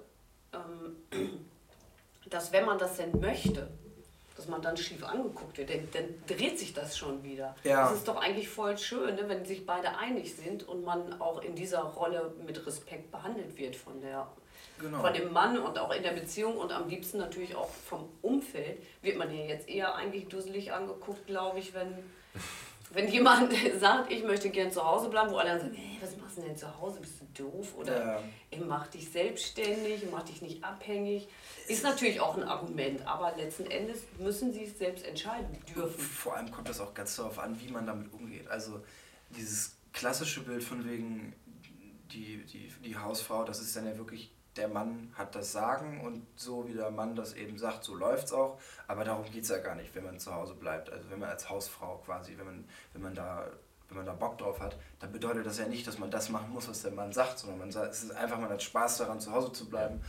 ähm, dass wenn man das denn möchte, dass man dann schief angeguckt wird, dann, dann dreht sich das schon wieder. Ja. Das ist doch eigentlich voll schön, ne, wenn sich beide einig sind und man auch in dieser Rolle mit Respekt behandelt wird von, der, genau. von dem Mann und auch in der Beziehung und am liebsten natürlich auch vom Umfeld. Wird man ja jetzt eher eigentlich dusselig angeguckt, glaube ich, wenn, wenn jemand sagt, ich möchte gern zu Hause bleiben, wo alle sagen, hey, was machst du denn zu Hause, bist du doof? Oder ja. mach dich selbstständig, mach dich nicht abhängig. Ist natürlich auch ein Argument, aber letzten Endes müssen sie es selbst entscheiden dürfen. Vor allem kommt das auch ganz darauf an, wie man damit umgeht. Also dieses klassische Bild von wegen die, die, die Hausfrau, das ist dann ja wirklich, der Mann hat das Sagen und so wie der Mann das eben sagt, so läuft es auch. Aber darum geht es ja gar nicht, wenn man zu Hause bleibt. Also wenn man als Hausfrau quasi, wenn man, wenn man da wenn man da Bock drauf hat, dann bedeutet das ja nicht, dass man das machen muss, was der Mann sagt, sondern man sagt, es ist einfach, man hat Spaß daran, zu Hause zu bleiben,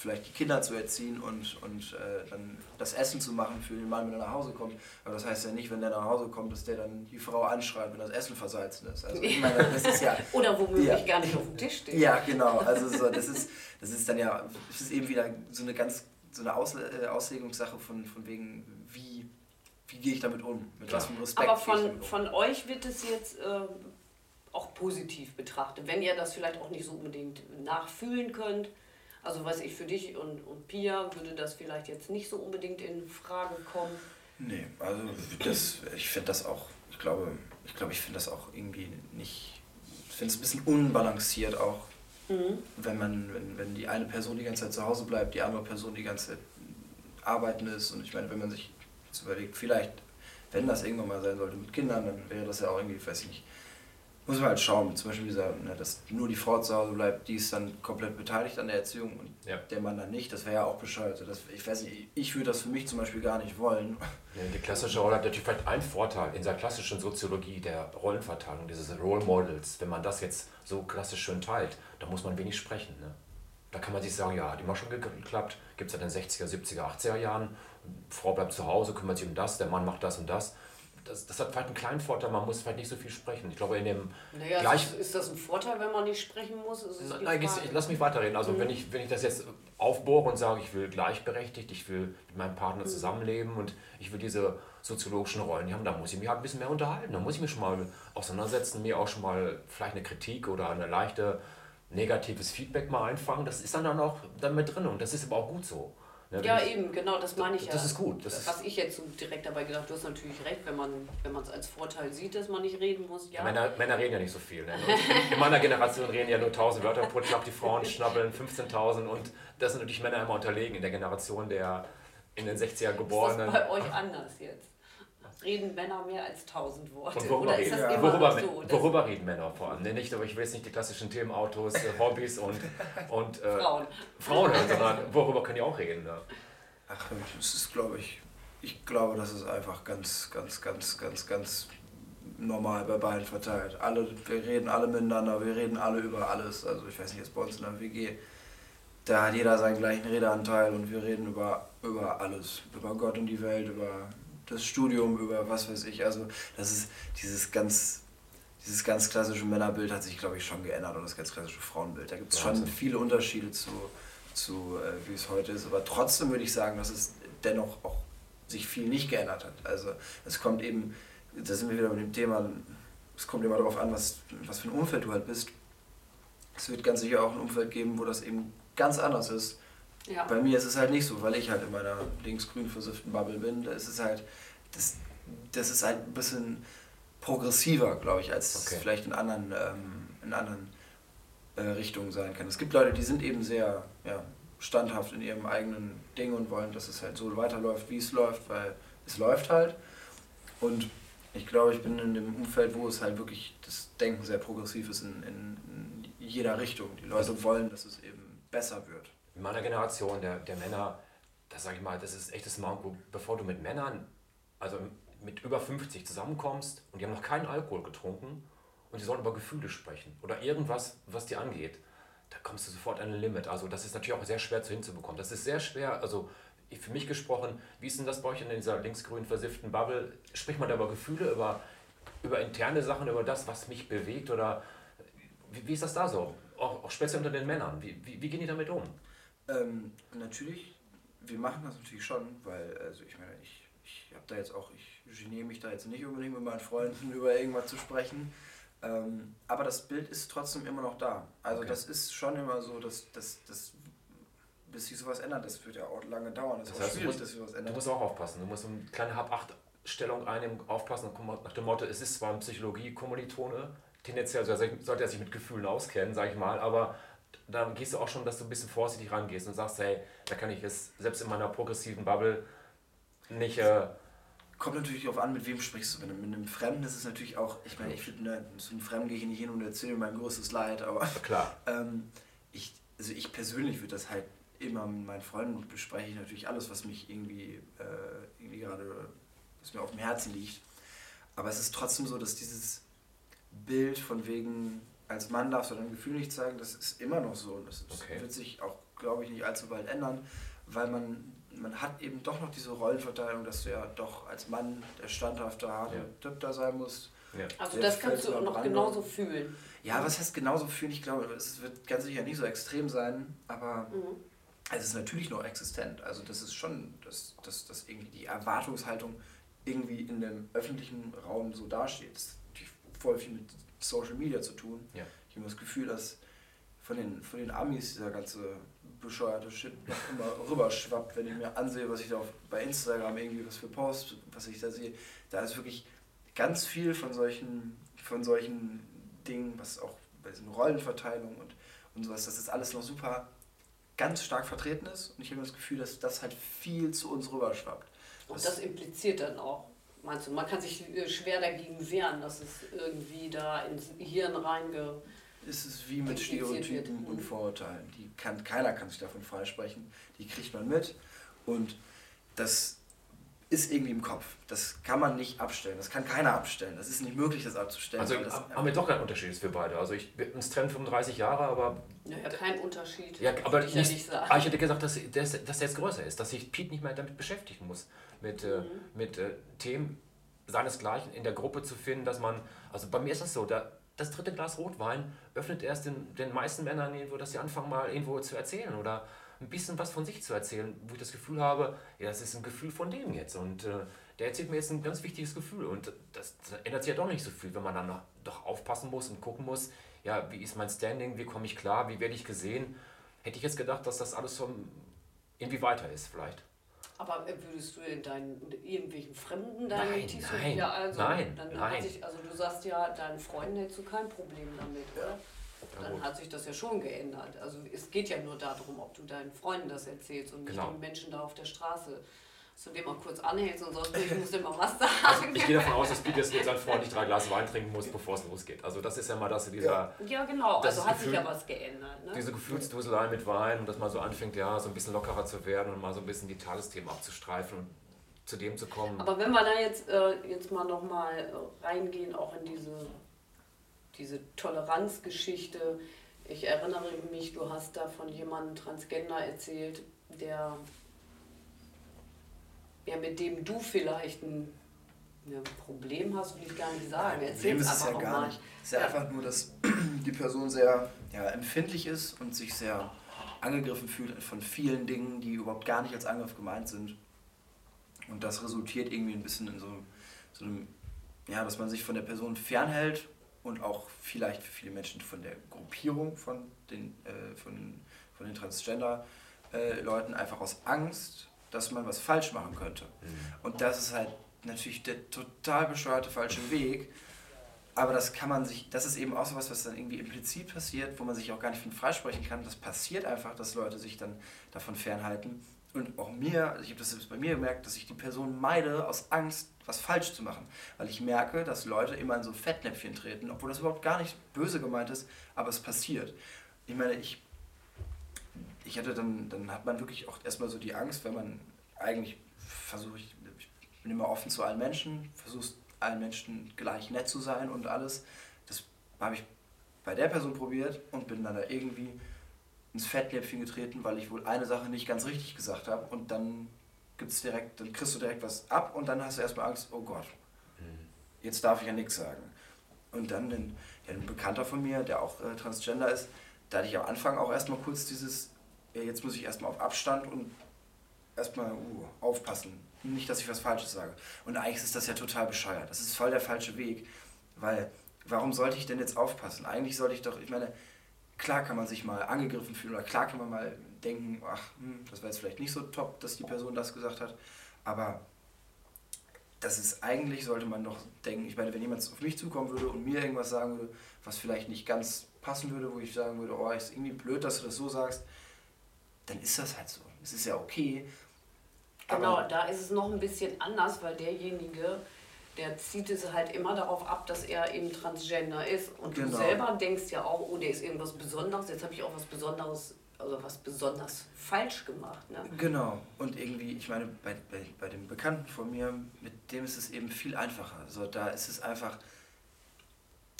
vielleicht die Kinder zu erziehen und, und äh, dann das Essen zu machen für den Mann, wenn er nach Hause kommt. Aber das heißt ja nicht, wenn der nach Hause kommt, dass der dann die Frau anschreibt, wenn das Essen versalzen ist. Also ich meine, das ist ja... Oder womöglich ja, gar nicht auf dem Tisch steht. Ja, genau. Also so, das, ist, das ist dann ja, das ist eben wieder so eine ganz, so eine Aus, äh, Auslegungssache von, von wegen, wie, wie gehe ich damit um? Mit was für Respekt. Aber von, von euch wird es jetzt... Äh, auch positiv betrachte. Wenn ihr das vielleicht auch nicht so unbedingt nachfühlen könnt. Also weiß ich, für dich und, und Pia würde das vielleicht jetzt nicht so unbedingt in Frage kommen. Nee, also das, ich finde das auch, ich glaube, ich glaube, ich finde das auch irgendwie nicht, ich finde es ein bisschen unbalanciert auch, mhm. wenn man, wenn, wenn die eine Person die ganze Zeit zu Hause bleibt, die andere Person die ganze Zeit arbeiten ist und ich meine, wenn man sich jetzt überlegt, vielleicht, wenn das irgendwann mal sein sollte mit Kindern, dann wäre das ja auch irgendwie, weiß ich nicht, muss man halt schauen. Zum Beispiel dieser, ne, dass nur die Frau zu Hause bleibt, die ist dann komplett beteiligt an der Erziehung und ja. der Mann dann nicht. Das wäre ja auch bescheuert. Das, ich weiß nicht, ich würde das für mich zum Beispiel gar nicht wollen. Ja, die klassische Rolle hat natürlich vielleicht einen Vorteil in der klassischen Soziologie der Rollenverteilung, dieses Role Models. Wenn man das jetzt so klassisch schön teilt, da muss man wenig sprechen. Ne? Da kann man sich sagen, ja, hat immer schon geklappt, gibt es ja in den 60er, 70er, 80er Jahren. Frau bleibt zu Hause, kümmert sich um das, der Mann macht das und das das, das, hat vielleicht einen kleinen Vorteil, man muss vielleicht nicht so viel sprechen. Ich glaube, in dem naja, gleich ist, ist, das ein Vorteil, wenn man nicht sprechen muss? Nein, ich, lass mich weiterreden. Also, mhm. wenn, ich, wenn ich das jetzt aufbohre und sage, ich will gleichberechtigt, ich will mit meinem Partner mhm. zusammenleben und ich will diese soziologischen Rollen haben, da muss ich mich halt ein bisschen mehr unterhalten. Da muss ich mich schon mal auseinandersetzen, mir auch schon mal vielleicht eine Kritik oder eine leichte negatives Feedback mal einfangen. Das ist dann, dann auch dann mit drin und das ist aber auch gut so. Ja, ja eben, genau, das meine ich ja. Das ist gut. Das was ich jetzt so direkt dabei gedacht, du hast natürlich recht, wenn man wenn es als Vorteil sieht, dass man nicht reden muss. Ja. Männer, Männer reden ja nicht so viel. Ne? In, meiner Generation reden ja nur 1000 Wörter pro Tag, die Frauen schnabbeln 15.000 und das sind natürlich Männer immer unterlegen in der Generation der in den 60er Geborenen. Ist das bei euch anders jetzt? Reden Männer mehr als tausend Worte? Und worüber, reden, ja. worüber, so, worüber reden Männer vor allem? Nee, nicht, aber ich will jetzt nicht die klassischen Themen Autos, äh, Hobbys und, und äh, Frauen. Frauen, sondern worüber können die auch reden? Ne? Ach, das ist, glaube ich, ich glaube, das ist einfach ganz, ganz, ganz, ganz, ganz normal bei beiden verteilt. Alle, wir reden alle miteinander, wir reden alle über alles. Also ich weiß nicht, jetzt bei uns in der WG, da hat jeder seinen gleichen Redeanteil und wir reden über, über alles. Über Gott und die Welt, über das Studium, über was weiß ich. Also das ist dieses ganz, dieses ganz klassische Männerbild hat sich, glaube ich, schon geändert und das ganz klassische Frauenbild. Da gibt es schon viele Unterschiede zu, zu äh, wie es heute ist. Aber trotzdem würde ich sagen, dass es dennoch auch sich viel nicht geändert hat. Also es kommt eben, da sind wir wieder mit dem Thema, es kommt immer darauf an, was, was für ein Umfeld du halt bist. Es wird ganz sicher auch ein Umfeld geben, wo das eben ganz anders ist ja. Bei mir ist es halt nicht so, weil ich halt in meiner linksgrün versifften Bubble bin. Da ist es halt, das, das ist halt ein bisschen progressiver, glaube ich, als okay. vielleicht in anderen, ähm, in anderen äh, Richtungen sein kann. Es gibt Leute, die sind eben sehr ja, standhaft in ihrem eigenen Ding und wollen, dass es halt so weiterläuft, wie es läuft, weil es läuft halt. Und ich glaube, ich bin in dem Umfeld, wo es halt wirklich das Denken sehr progressiv ist in, in, in jeder Richtung. Die Leute also wollen, dass es eben besser wird in meiner Generation der, der Männer, das sage ich mal, das ist echtes Manko, bevor du mit Männern, also mit über 50 zusammenkommst und die haben noch keinen Alkohol getrunken und die sollen über Gefühle sprechen oder irgendwas, was dir angeht, da kommst du sofort an ein Limit. Also das ist natürlich auch sehr schwer zu hinzubekommen. Das ist sehr schwer, also für mich gesprochen, wie ist denn das bei euch in dieser linksgrün versifften Bubble? Spricht man da über Gefühle, über, über interne Sachen, über das, was mich bewegt oder wie, wie ist das da so? Auch, auch speziell unter den Männern. Wie, wie, wie gehen die damit um? Ähm, natürlich, wir machen das natürlich schon, weil, also ich meine, ich, ich habe da jetzt auch, ich geniere mich da jetzt nicht unbedingt mit meinen Freunden über irgendwas zu sprechen. Ähm, aber das Bild ist trotzdem immer noch da. Also okay. das ist schon immer so, dass, dass, dass bis sich sowas ändert, das wird ja auch lange dauern. Das, das heißt, schwierig, dass sich was ändert. Du musst auch aufpassen. Du musst eine kleine Hab-Acht-Stellung einnehmen, aufpassen nach dem Motto, es ist zwar ein Psychologie-Kommilitone, tendenziell sollte er sich mit Gefühlen auskennen, sage ich mal, aber da gehst du auch schon, dass du ein bisschen vorsichtig rangehst und sagst, hey, da kann ich es selbst in meiner progressiven Bubble nicht. Äh Kommt natürlich darauf an, mit wem sprichst du. Mit einem Fremden ist es natürlich auch, ich meine, ich finde, ne, zu einem Fremden gehe ich nicht hin und erzähle mein größtes Leid, aber Klar. ähm, ich, also ich persönlich würde das halt immer mit meinen Freunden bespreche ich natürlich alles, was mich irgendwie, äh, irgendwie gerade, was mir auf dem Herzen liegt. Aber es ist trotzdem so, dass dieses Bild von wegen, als Mann darfst du dein Gefühl nicht zeigen, das ist immer noch so. Das okay. wird sich auch, glaube ich, nicht allzu bald ändern, weil man, man hat eben doch noch diese Rollenverteilung, dass du ja doch als Mann der standhafte, harte ja. Typ da sein musst. Ja. Also das kannst du auch noch genauso fühlen. Ja, was heißt genauso fühlen? Ich glaube, es wird ganz sicher nicht so extrem sein, aber mhm. es ist natürlich noch existent. Also das ist schon, dass, dass, dass irgendwie die Erwartungshaltung irgendwie in dem öffentlichen Raum so dasteht. Das hat natürlich voll viel mit Social Media zu tun. Ja. Ich habe das Gefühl, dass von den, von den Amis dieser ganze bescheuerte Shit noch immer rüberschwappt, wenn ich mir ansehe, was ich da auf, bei Instagram irgendwie was für Post, was ich da sehe. Da ist wirklich ganz viel von solchen, von solchen Dingen, was auch bei diesen Rollenverteilungen und, und sowas, dass das alles noch super ganz stark vertreten ist. Und ich habe das Gefühl, dass das halt viel zu uns rüberschwappt. Und das impliziert dann auch, meinst du, man kann sich äh, schwer dagegen wehren, dass es irgendwie da ins Hirn reinge... Es ist wie mit Stereotypen und Vorurteilen. Die kann, keiner kann sich davon freisprechen. Die kriegt man mit. Und das ist irgendwie im Kopf. Das kann man nicht abstellen. Das kann keiner abstellen. Das ist nicht möglich, das abzustellen. Also das haben wir doch keinen Unterschied für beide. Also ich uns trennen 35 Jahre, aber. Naja, kein Unterschied. Ja, aber ich, nicht, ja nicht sagen. aber ich hätte gesagt, dass, dass, dass der jetzt größer ist, dass sich Pete nicht mehr damit beschäftigen muss. Mit, äh, mhm. äh, mit äh, Themen seinesgleichen in der Gruppe zu finden, dass man. Also bei mir ist das so, da, das dritte Glas Rotwein öffnet erst den, den meisten Männern irgendwo, dass sie anfangen mal irgendwo zu erzählen oder ein bisschen was von sich zu erzählen, wo ich das Gefühl habe, ja, das ist ein Gefühl von dem jetzt und äh, der erzählt mir jetzt ein ganz wichtiges Gefühl und das, das, ändert sich ja doch nicht so viel, wenn man dann noch, doch aufpassen muss und gucken muss, ja, wie ist mein Standing, wie komme ich klar, wie werde ich gesehen. Hätte ich jetzt gedacht, dass das alles so irgendwie weiter ist vielleicht. Aber würdest du in deinen irgendwelchen Fremden deine nein, T-Shirts nein, ja also nein, dann nein. Sich, also du sagst ja, deinen Freunden hättest du kein Problem damit, oder? Dann hat sich das ja schon geändert. Also es geht ja nur darum, ob du deinen Freunden das erzählst und nicht Genau. den Menschen da auf der Straße. Du dem mal kurz anhältst und sonst ich muss immer was Also sagen. ich gehe davon aus, dass Pete jetzt mit seinen Freunden nicht drei Glas Wein trinken muss, bevor es losgeht. Also das ist ja mal das, dieser, Ja, genau. Also hat sich Gefühl- ja was geändert. Ne? diese Gefühlsduselei mit Wein und dass man so anfängt, ja, so ein bisschen lockerer zu werden und mal so ein bisschen die Tagesthemen abzustreifen und zu dem zu kommen. Aber wenn wir da jetzt, äh, jetzt mal nochmal äh, reingehen, auch in diese, diese Toleranzgeschichte. Ich erinnere mich, du hast da von jemandem Transgender erzählt, der, ja, mit dem du vielleicht ein, ein Problem hast, will ich gar nicht sagen. Erzähl Problem es ist es ja gar mal. nicht. Es ist ja Ja. einfach nur, dass die Person sehr ja, empfindlich ist und sich sehr angegriffen fühlt von vielen Dingen, die überhaupt gar nicht als Angriff gemeint sind. Und das resultiert irgendwie ein bisschen in so, so einem, ja, dass man sich von der Person fernhält und auch vielleicht für viele Menschen von der Gruppierung von den, äh, von, von den Transgender-Leuten einfach aus Angst, dass man was falsch machen könnte. Und das ist halt natürlich der total bescheuerte falsche Weg. Aber das kann man sich, das ist eben auch so was, was dann irgendwie implizit passiert, wo man sich auch gar nicht von freisprechen kann. Das passiert einfach, dass Leute sich dann davon fernhalten. Und auch mir, also ich habe das selbst bei mir gemerkt, dass ich die Person meide aus Angst, was falsch zu machen. Weil ich merke, dass Leute immer in so Fettnäpfchen treten, obwohl das überhaupt gar nicht böse gemeint ist, aber es passiert. Ich meine, ich, ich hatte dann, dann hat man wirklich auch erstmal so die Angst, wenn man eigentlich versuche ich, ich bin immer offen zu allen Menschen, versuche allen Menschen gleich nett zu sein und alles. Das habe ich bei der Person probiert und bin dann da irgendwie ins Fettnäpfchen getreten, weil ich wohl eine Sache nicht ganz richtig gesagt habe und dann gibt's direkt, dann kriegst du direkt was ab und dann hast du erstmal Angst, oh Gott, jetzt darf ich ja nichts sagen. Und dann ein, ja, ein Bekannter von mir, der auch äh, Transgender ist, da hatte ich am Anfang auch erstmal kurz dieses, ja, jetzt muss ich erstmal auf Abstand und erstmal uh, aufpassen. Nicht, dass ich was Falsches sage. Und eigentlich ist das ja total bescheuert. Das ist voll der falsche Weg. Weil, warum sollte ich denn jetzt aufpassen? Eigentlich sollte ich doch, ich meine, klar kann man sich mal angegriffen fühlen oder klar kann man mal denken, ach, hm, das war jetzt vielleicht nicht so top, dass die Person das gesagt hat. Aber das ist eigentlich, sollte man doch denken, ich meine, wenn jemand auf mich zukommen würde und mir irgendwas sagen würde, was vielleicht nicht ganz passen würde, wo ich sagen würde, oh, ist irgendwie blöd, dass du das so sagst, dann ist das halt so. Es ist ja okay. Genau, da ist es noch ein bisschen anders, weil derjenige, der zieht es halt immer darauf ab, dass er eben Transgender ist. Und du Genau. selber denkst ja auch, oh, der ist irgendwas Besonderes, jetzt habe ich auch was Besonderes, also was besonders falsch gemacht. Ne? Genau. Und irgendwie, ich meine, bei, bei, bei dem Bekannten von mir, mit dem ist es eben viel einfacher. Also da ist es einfach,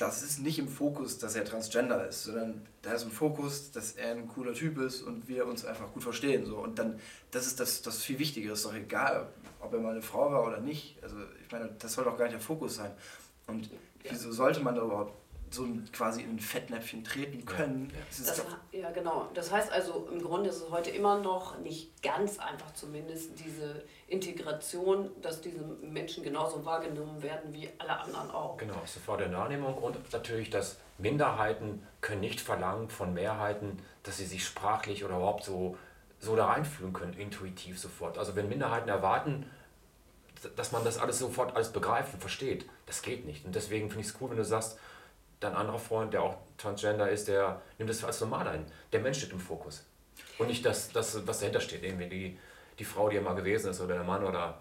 das ist nicht im Fokus, dass er Transgender ist, sondern da ist im Fokus, dass er ein cooler Typ ist und wir uns einfach gut verstehen. So. Und dann, das ist das, das viel Wichtigere. Ist doch egal, ob er mal eine Frau war oder nicht. Also ich meine, das soll doch gar nicht der Fokus sein. Und wieso sollte man da überhaupt so quasi in ein Fettnäpfchen treten können. Ja. Das, ja, genau. Das heißt also, im Grunde ist es heute immer noch nicht ganz einfach zumindest diese Integration, dass diese Menschen genauso wahrgenommen werden wie alle anderen auch. Genau, sofort der Wahrnehmung und natürlich, dass Minderheiten können nicht verlangen von Mehrheiten, dass sie sich sprachlich oder überhaupt so, so da reinfühlen können, intuitiv sofort. Also wenn Minderheiten erwarten, dass man das alles sofort alles begreift und versteht, das geht nicht. Und deswegen finde ich es cool, wenn du sagst, dein anderer Freund, der auch Transgender ist, der nimmt das als normal ein. Der Mensch steht im Fokus. Und nicht das, das was dahinter steht, irgendwie die, die Frau, die er mal gewesen ist oder der Mann oder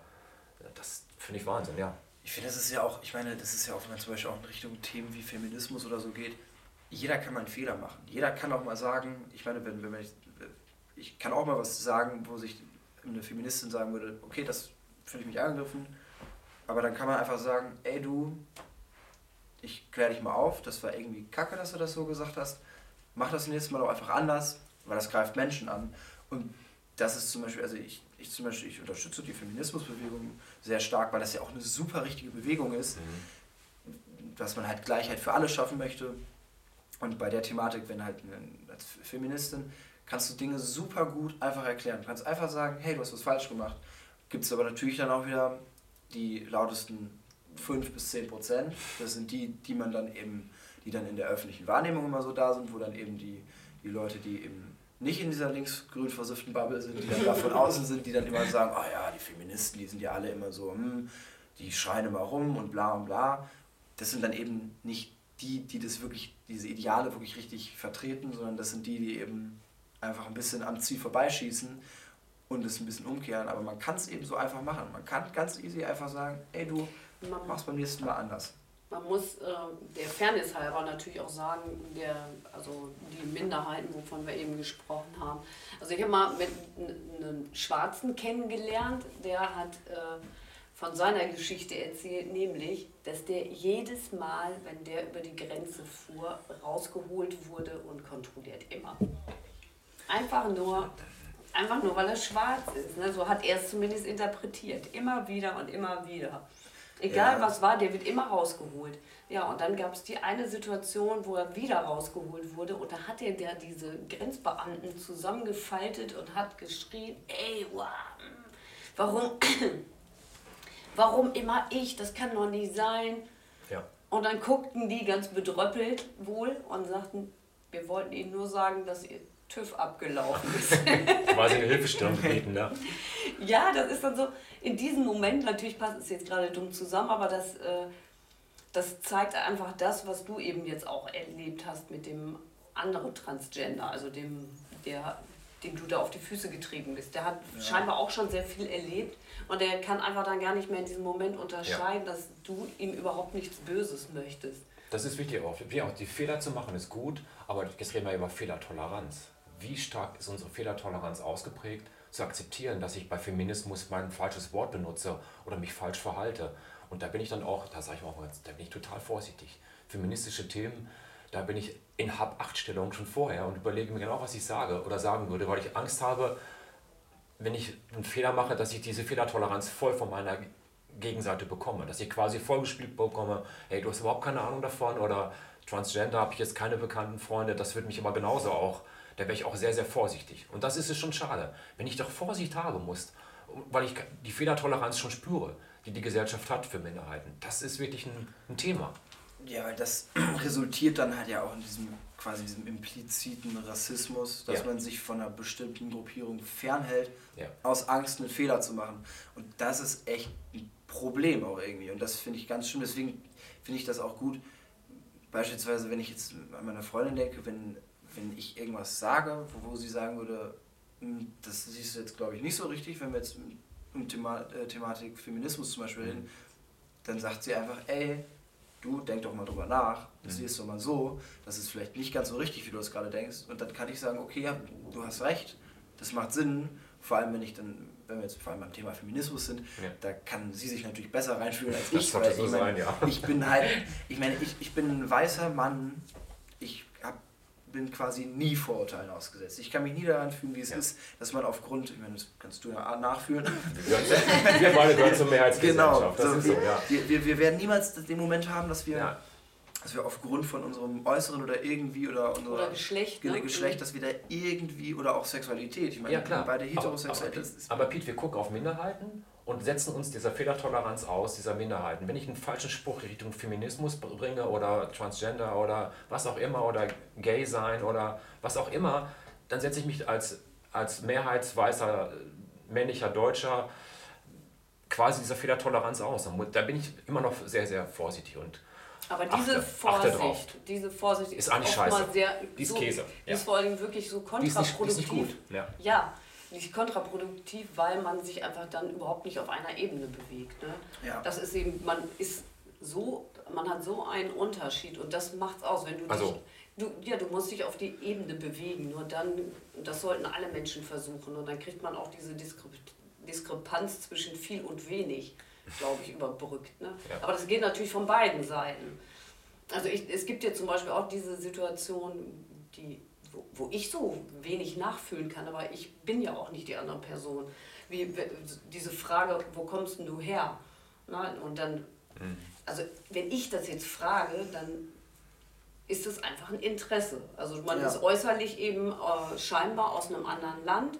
das finde ich Wahnsinn, ja. Ich finde, das ist ja auch, ich meine, das ist ja auch, wenn man zum Beispiel auch in Richtung Themen wie Feminismus oder so geht, jeder kann mal einen Fehler machen. Jeder kann auch mal sagen, ich meine, wenn, wenn man, ich kann auch mal was sagen, wo sich eine Feministin sagen würde, okay, das finde ich mich angegriffen, aber dann kann man einfach sagen, ey du, ich kläre dich mal auf, das war irgendwie kacke, dass du das so gesagt hast. Mach das nächste Mal auch einfach anders, weil das greift Menschen an. Und das ist zum Beispiel, also ich, ich zum Beispiel, ich unterstütze die Feminismusbewegung sehr stark, weil das ja auch eine super richtige Bewegung ist, mhm. dass man halt Gleichheit für alle schaffen möchte. Und bei der Thematik, wenn halt eine, als Feministin, kannst du Dinge super gut einfach erklären. Du kannst einfach sagen, hey, du hast was falsch gemacht. Gibt es aber natürlich dann auch wieder die lautesten 5 bis 10 Prozent. Das sind die, die man dann eben, die dann in der öffentlichen Wahrnehmung immer so da sind, wo dann eben die, die Leute, die eben nicht in dieser linksgrün versifften Bubble sind, die dann da von außen sind, die dann immer sagen, oh ja, die Feministen, die sind ja alle immer so, hm, die schreien immer rum und bla und bla. Das sind dann eben nicht die, die das wirklich, diese Ideale wirklich richtig vertreten, sondern das sind die, die eben einfach ein bisschen am Ziel vorbeischießen und es ein bisschen umkehren. Aber man kann es eben so einfach machen. Man kann ganz easy einfach sagen, ey du, mach's beim nächsten Mal anders. Man muss äh, der Fairness halber natürlich auch sagen, der, also die Minderheiten, wovon wir eben gesprochen haben. Also ich habe mal mit einem Schwarzen kennengelernt, der hat äh, von seiner Geschichte erzählt, nämlich, dass der jedes Mal, wenn der über die Grenze fuhr, rausgeholt wurde und kontrolliert. Immer. Einfach nur, einfach nur, weil er schwarz ist. Ne? So hat er es zumindest interpretiert. Immer wieder und immer wieder. Egal ja. was war, der wird immer rausgeholt. Ja, und dann gab es die eine Situation, wo er wieder rausgeholt wurde und da hat er der diese Grenzbeamten zusammengefaltet und hat geschrien, ey, wow, warum, warum immer ich, das kann doch nicht sein. Ja. Und dann guckten die ganz bedröppelt wohl und sagten, wir wollten ihnen nur sagen, dass ihr TÜV abgelaufen ist. Quasi eine Hilfestellung bieten, ne? Ja, das ist dann so, in diesem Moment, natürlich passt es jetzt gerade dumm zusammen, aber das, äh, das zeigt einfach das, was du eben jetzt auch erlebt hast mit dem anderen Transgender, also dem, der, dem du da auf die Füße getrieben bist. Der hat ja. scheinbar auch schon sehr viel erlebt und der kann einfach dann gar nicht mehr in diesem Moment unterscheiden, ja. dass du ihm überhaupt nichts Böses möchtest. Das ist wichtig auch. Die Fehler zu machen ist gut, aber jetzt reden wir über Fehlertoleranz. Wie stark ist unsere Fehlertoleranz ausgeprägt? zu akzeptieren, dass ich bei Feminismus mein falsches Wort benutze oder mich falsch verhalte. Und da bin ich dann auch, da sage ich auch ganz, da bin ich total vorsichtig. Feministische Themen, da bin ich in Hab-Acht-Stellung schon vorher und überlege mir genau, was ich sage oder sagen würde, weil ich Angst habe, wenn ich einen Fehler mache, dass ich diese Fehlertoleranz voll von meiner Gegenseite bekomme. Dass ich quasi vollgespielt bekomme, hey, du hast überhaupt keine Ahnung davon oder Transgender habe ich jetzt keine bekannten Freunde, das würde mich aber genauso auch da wäre ich auch sehr, sehr vorsichtig. Und das ist es schon schade. Wenn ich doch Vorsicht haben muss, weil ich die Fehlertoleranz schon spüre, die die Gesellschaft hat für Minderheiten, das ist wirklich ein, ein Thema. Ja, weil das resultiert dann halt ja auch in diesem quasi diesem impliziten Rassismus, dass ja. man sich von einer bestimmten Gruppierung fernhält, ja. aus Angst einen Fehler zu machen. Und das ist echt ein Problem auch irgendwie. Und das finde ich ganz schön. Deswegen finde ich das auch gut. Beispielsweise, wenn ich jetzt an meine Freundin denke, wenn wenn ich irgendwas sage, wo, wo sie sagen würde, hm, das siehst du jetzt glaube ich nicht so richtig, wenn wir jetzt um Thema, äh, Thematik Feminismus zum Beispiel reden, dann sagt sie einfach, ey, du denk doch mal drüber nach, das mhm. siehst du mal so, das ist vielleicht nicht ganz so richtig, wie du es gerade denkst. Und dann kann ich sagen, okay, ja, du hast recht, das macht Sinn, vor allem wenn ich dann, wenn wir jetzt vor allem beim Thema Feminismus sind, ja. da kann sie sich natürlich besser reinfühlen als ich. Das weil so ich, sein, ja. ich bin halt, ich meine, ich, ich bin ein weißer Mann, ich bin quasi nie Vorurteilen ausgesetzt. Ich kann mich nie daran fühlen, wie es ja. ist, dass man aufgrund, ich meine, das kannst du ja nachfühlen. Wir beide gehören zur Mehrheitsgesellschaft. Genau, so, so, ja. wir, wir, wir, werden niemals den Moment haben, dass wir, ja. dass wir aufgrund von unserem Äußeren oder irgendwie oder unserer Oder Geschlecht, Ge- ne? Geschlecht, dass wir da irgendwie oder auch Sexualität. Ich meine, Ja, klar. beide aber, heterosexuell. aber, das ist- aber Pete, wir gucken auf Minderheiten und setzen uns dieser Fehlertoleranz aus, dieser Minderheiten. Wenn ich einen falschen Spruch Richtung Feminismus bringe oder Transgender oder was auch immer oder gay sein oder was auch immer, dann setze ich mich als, als mehrheitsweißer männlicher Deutscher quasi dieser Fehlertoleranz aus. Da bin ich immer noch sehr, sehr vorsichtig und Aber diese Achte- achte. Vorsicht, diese Vorsicht Ist eigentlich oftmals scheiße. sehr. Die ist so, Käse, Die ja. ist vor allem wirklich so die ist nicht, die ist kontraproduktiv. nicht gut. Ja. Ja, die ist kontraproduktiv, weil man sich einfach dann überhaupt nicht auf einer Ebene bewegt. Ne? Ja. Das ist eben, man ist so, man hat so einen Unterschied und das macht's aus, wenn du Also- dich. Du, ja, du musst dich auf die Ebene bewegen. Nur dann, das sollten alle Menschen versuchen. Und dann kriegt man auch diese Diskrep Diskrepanz zwischen viel und wenig, glaube ich, überbrückt. Ne? Ja. Aber das geht natürlich von beiden Seiten. Also ich, es gibt ja zum Beispiel auch diese Situation, die, wo, wo ich so wenig nachfühlen kann, aber ich bin ja auch nicht die andere Person. Wie, diese Frage, wo kommst denn du her? Na, und dann, also wenn ich das jetzt frage, dann ist es einfach ein Interesse. Also man Ja. ist äußerlich eben äh, scheinbar aus einem anderen Land.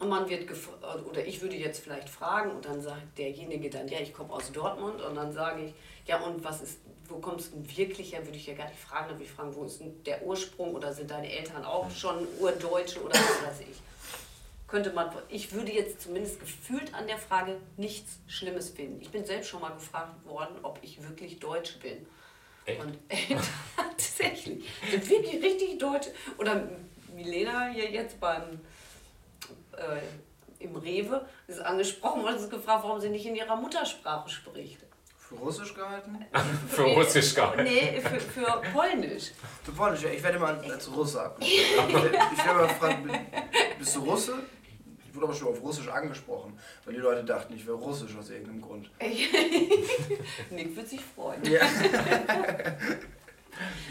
Und man wird gef- oder ich würde jetzt vielleicht fragen und dann sagt derjenige dann, ja, ich komme aus Dortmund und dann sage ich, ja und was ist, wo kommst du denn wirklich her, würde ich ja gar nicht fragen, dann würde ich fragen, wo ist denn der Ursprung oder sind deine Eltern auch schon Urdeutsche oder was weiß ich. Könnte man, ich würde jetzt zumindest gefühlt an der Frage nichts Schlimmes finden. Ich bin selbst schon mal gefragt worden, ob ich wirklich Deutsch bin. Echt? Und tatsächlich, sind wirklich richtig Deutsche. Oder Milena hier jetzt beim äh, im Rewe ist angesprochen worden, ist gefragt, warum sie nicht in ihrer Muttersprache spricht. Für Russisch gehalten? Für Russisch nicht. Nee, für, für Polnisch. Für Polnisch, ja. Ich werde immer als Russe werde ich werde immer gefragt, bist du Russe? Ich wurde aber schon auf Russisch angesprochen, weil die Leute dachten, ich wäre Russisch aus irgendeinem Grund. Nick wird sich freuen. Ja.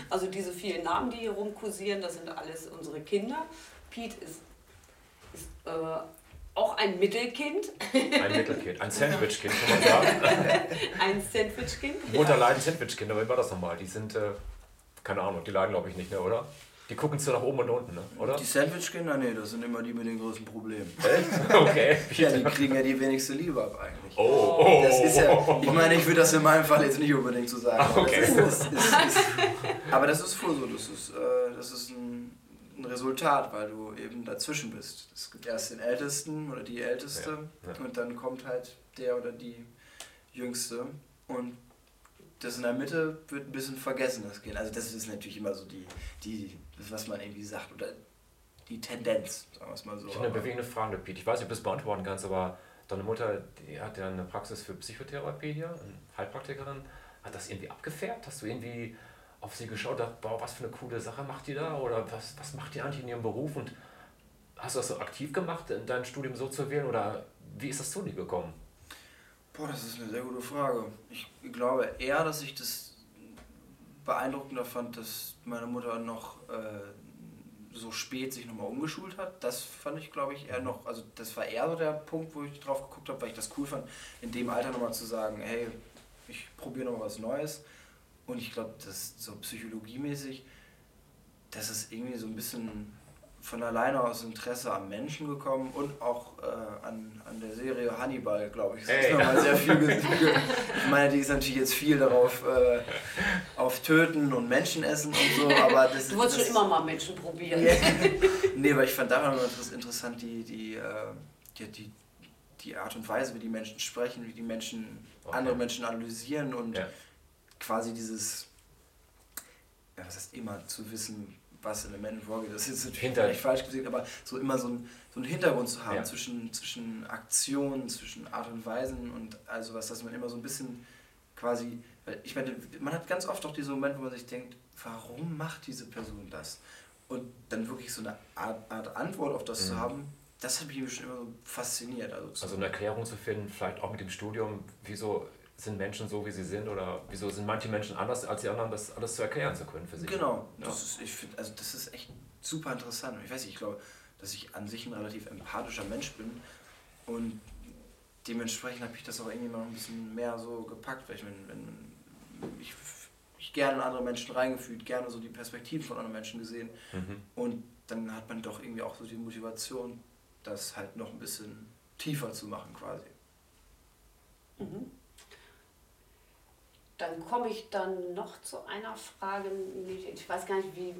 Also diese vielen Namen, die hier rumkursieren, das sind alles unsere Kinder. Pete ist, ist äh, auch ein Mittelkind, Ein Mittelkind, ein Sandwichkind, kann man sagen. ein Sandwichkind. Mutter leiden Sandwichkinder, wie war das nochmal? Die sind, äh, keine Ahnung, die leiden glaube ich nicht, ne, oder? Die gucken zu nach oben und unten, ne? oder? Die Sandwich-Kinder, nee, das sind immer die mit den größten Problemen. Echt? Okay. Ja, die kriegen ja die wenigste Liebe ab eigentlich. Oh, oh, Das ist ja, ich meine, ich würde das in meinem Fall jetzt nicht unbedingt so sagen. aber Okay. Das ist, das ist, ist, aber das ist wohl so, das ist, äh, das ist ein, ein Resultat, weil du eben dazwischen bist. Es gibt erst den Ältesten oder die Älteste Ja, ja. und dann kommt halt der oder die Jüngste und das in der Mitte wird ein bisschen vergessen, das Kind. Also das ist natürlich immer so die, die das, was man irgendwie sagt oder die Tendenz, sagen wir es mal so. Ich habe eine bewegende Frage, Pete. Ich weiß nicht, ob du das beantworten kannst, aber deine Mutter, die hat ja eine Praxis für Psychotherapie hier, eine Heilpraktikerin. Hat das irgendwie abgefärbt? Hast du irgendwie auf sie geschaut, dachte, boah, was für eine coole Sache macht die da? Oder was, was macht die eigentlich in ihrem Beruf? Und hast du das so aktiv gemacht, in dein Studium so zu wählen? Oder wie ist das zu dir gekommen? Boah, das ist eine sehr gute Frage. Ich glaube eher, dass ich das beeindruckender fand, dass meine Mutter noch äh, so spät sich nochmal umgeschult hat. Das fand ich, glaube ich, eher noch, also das war eher so der Punkt, wo ich drauf geguckt habe, weil ich das cool fand, in dem Alter nochmal zu sagen, hey, ich probiere nochmal was Neues. Und ich glaube, das so psychologiemäßig, das ist irgendwie so ein bisschen von alleine aus Interesse am Menschen gekommen und auch äh, an, an der Serie Hannibal, glaube ich. Das ist Ey. nochmal sehr viel. Ich meine, die ist natürlich jetzt viel darauf äh, auf Töten und Menschen essen und so, aber das Du wolltest das, schon immer mal Menschen probieren. Ja. nee, aber ich fand daran interessant, die, die, äh, die, die, die Art und Weise, wie die Menschen sprechen, wie die Menschen Okay. andere Menschen analysieren und Ja. Quasi dieses, ja, was heißt immer, zu wissen, was in den Menschen vorgeht. Das ist natürlich Hinter- vielleicht falsch gesehen, aber so immer so, ein, so einen Hintergrund zu haben Ja. zwischen, zwischen Aktionen, zwischen Art und Weisen und also was, dass man immer so ein bisschen quasi, ich meine, man hat ganz oft auch diese Momente, wo man sich denkt, warum macht diese Person das? Und dann wirklich so eine Art, Art Antwort auf das zu Mhm. haben, das hat mich schon immer so fasziniert. Also, zu- Also eine Erklärung zu finden, vielleicht auch mit dem Studium, wieso sind Menschen so, wie sie sind oder wieso sind manche Menschen anders als die anderen, das alles zu erklären zu können für sich. Genau, Ja. das ist, ich finde, also das ist echt super interessant. Ich weiß nicht, ich glaube, dass ich an sich ein relativ empathischer Mensch bin und dementsprechend habe ich das auch irgendwie mal ein bisschen mehr so gepackt, weil ich meine, wenn ich, mich gerne in andere Menschen reingefühlt, gerne so die Perspektiven von anderen Menschen gesehen. Mhm. Und dann hat man doch irgendwie auch so die Motivation, das halt noch ein bisschen tiefer zu machen quasi. Mhm. Dann komme ich dann noch zu einer Frage. Ich weiß gar nicht, wie,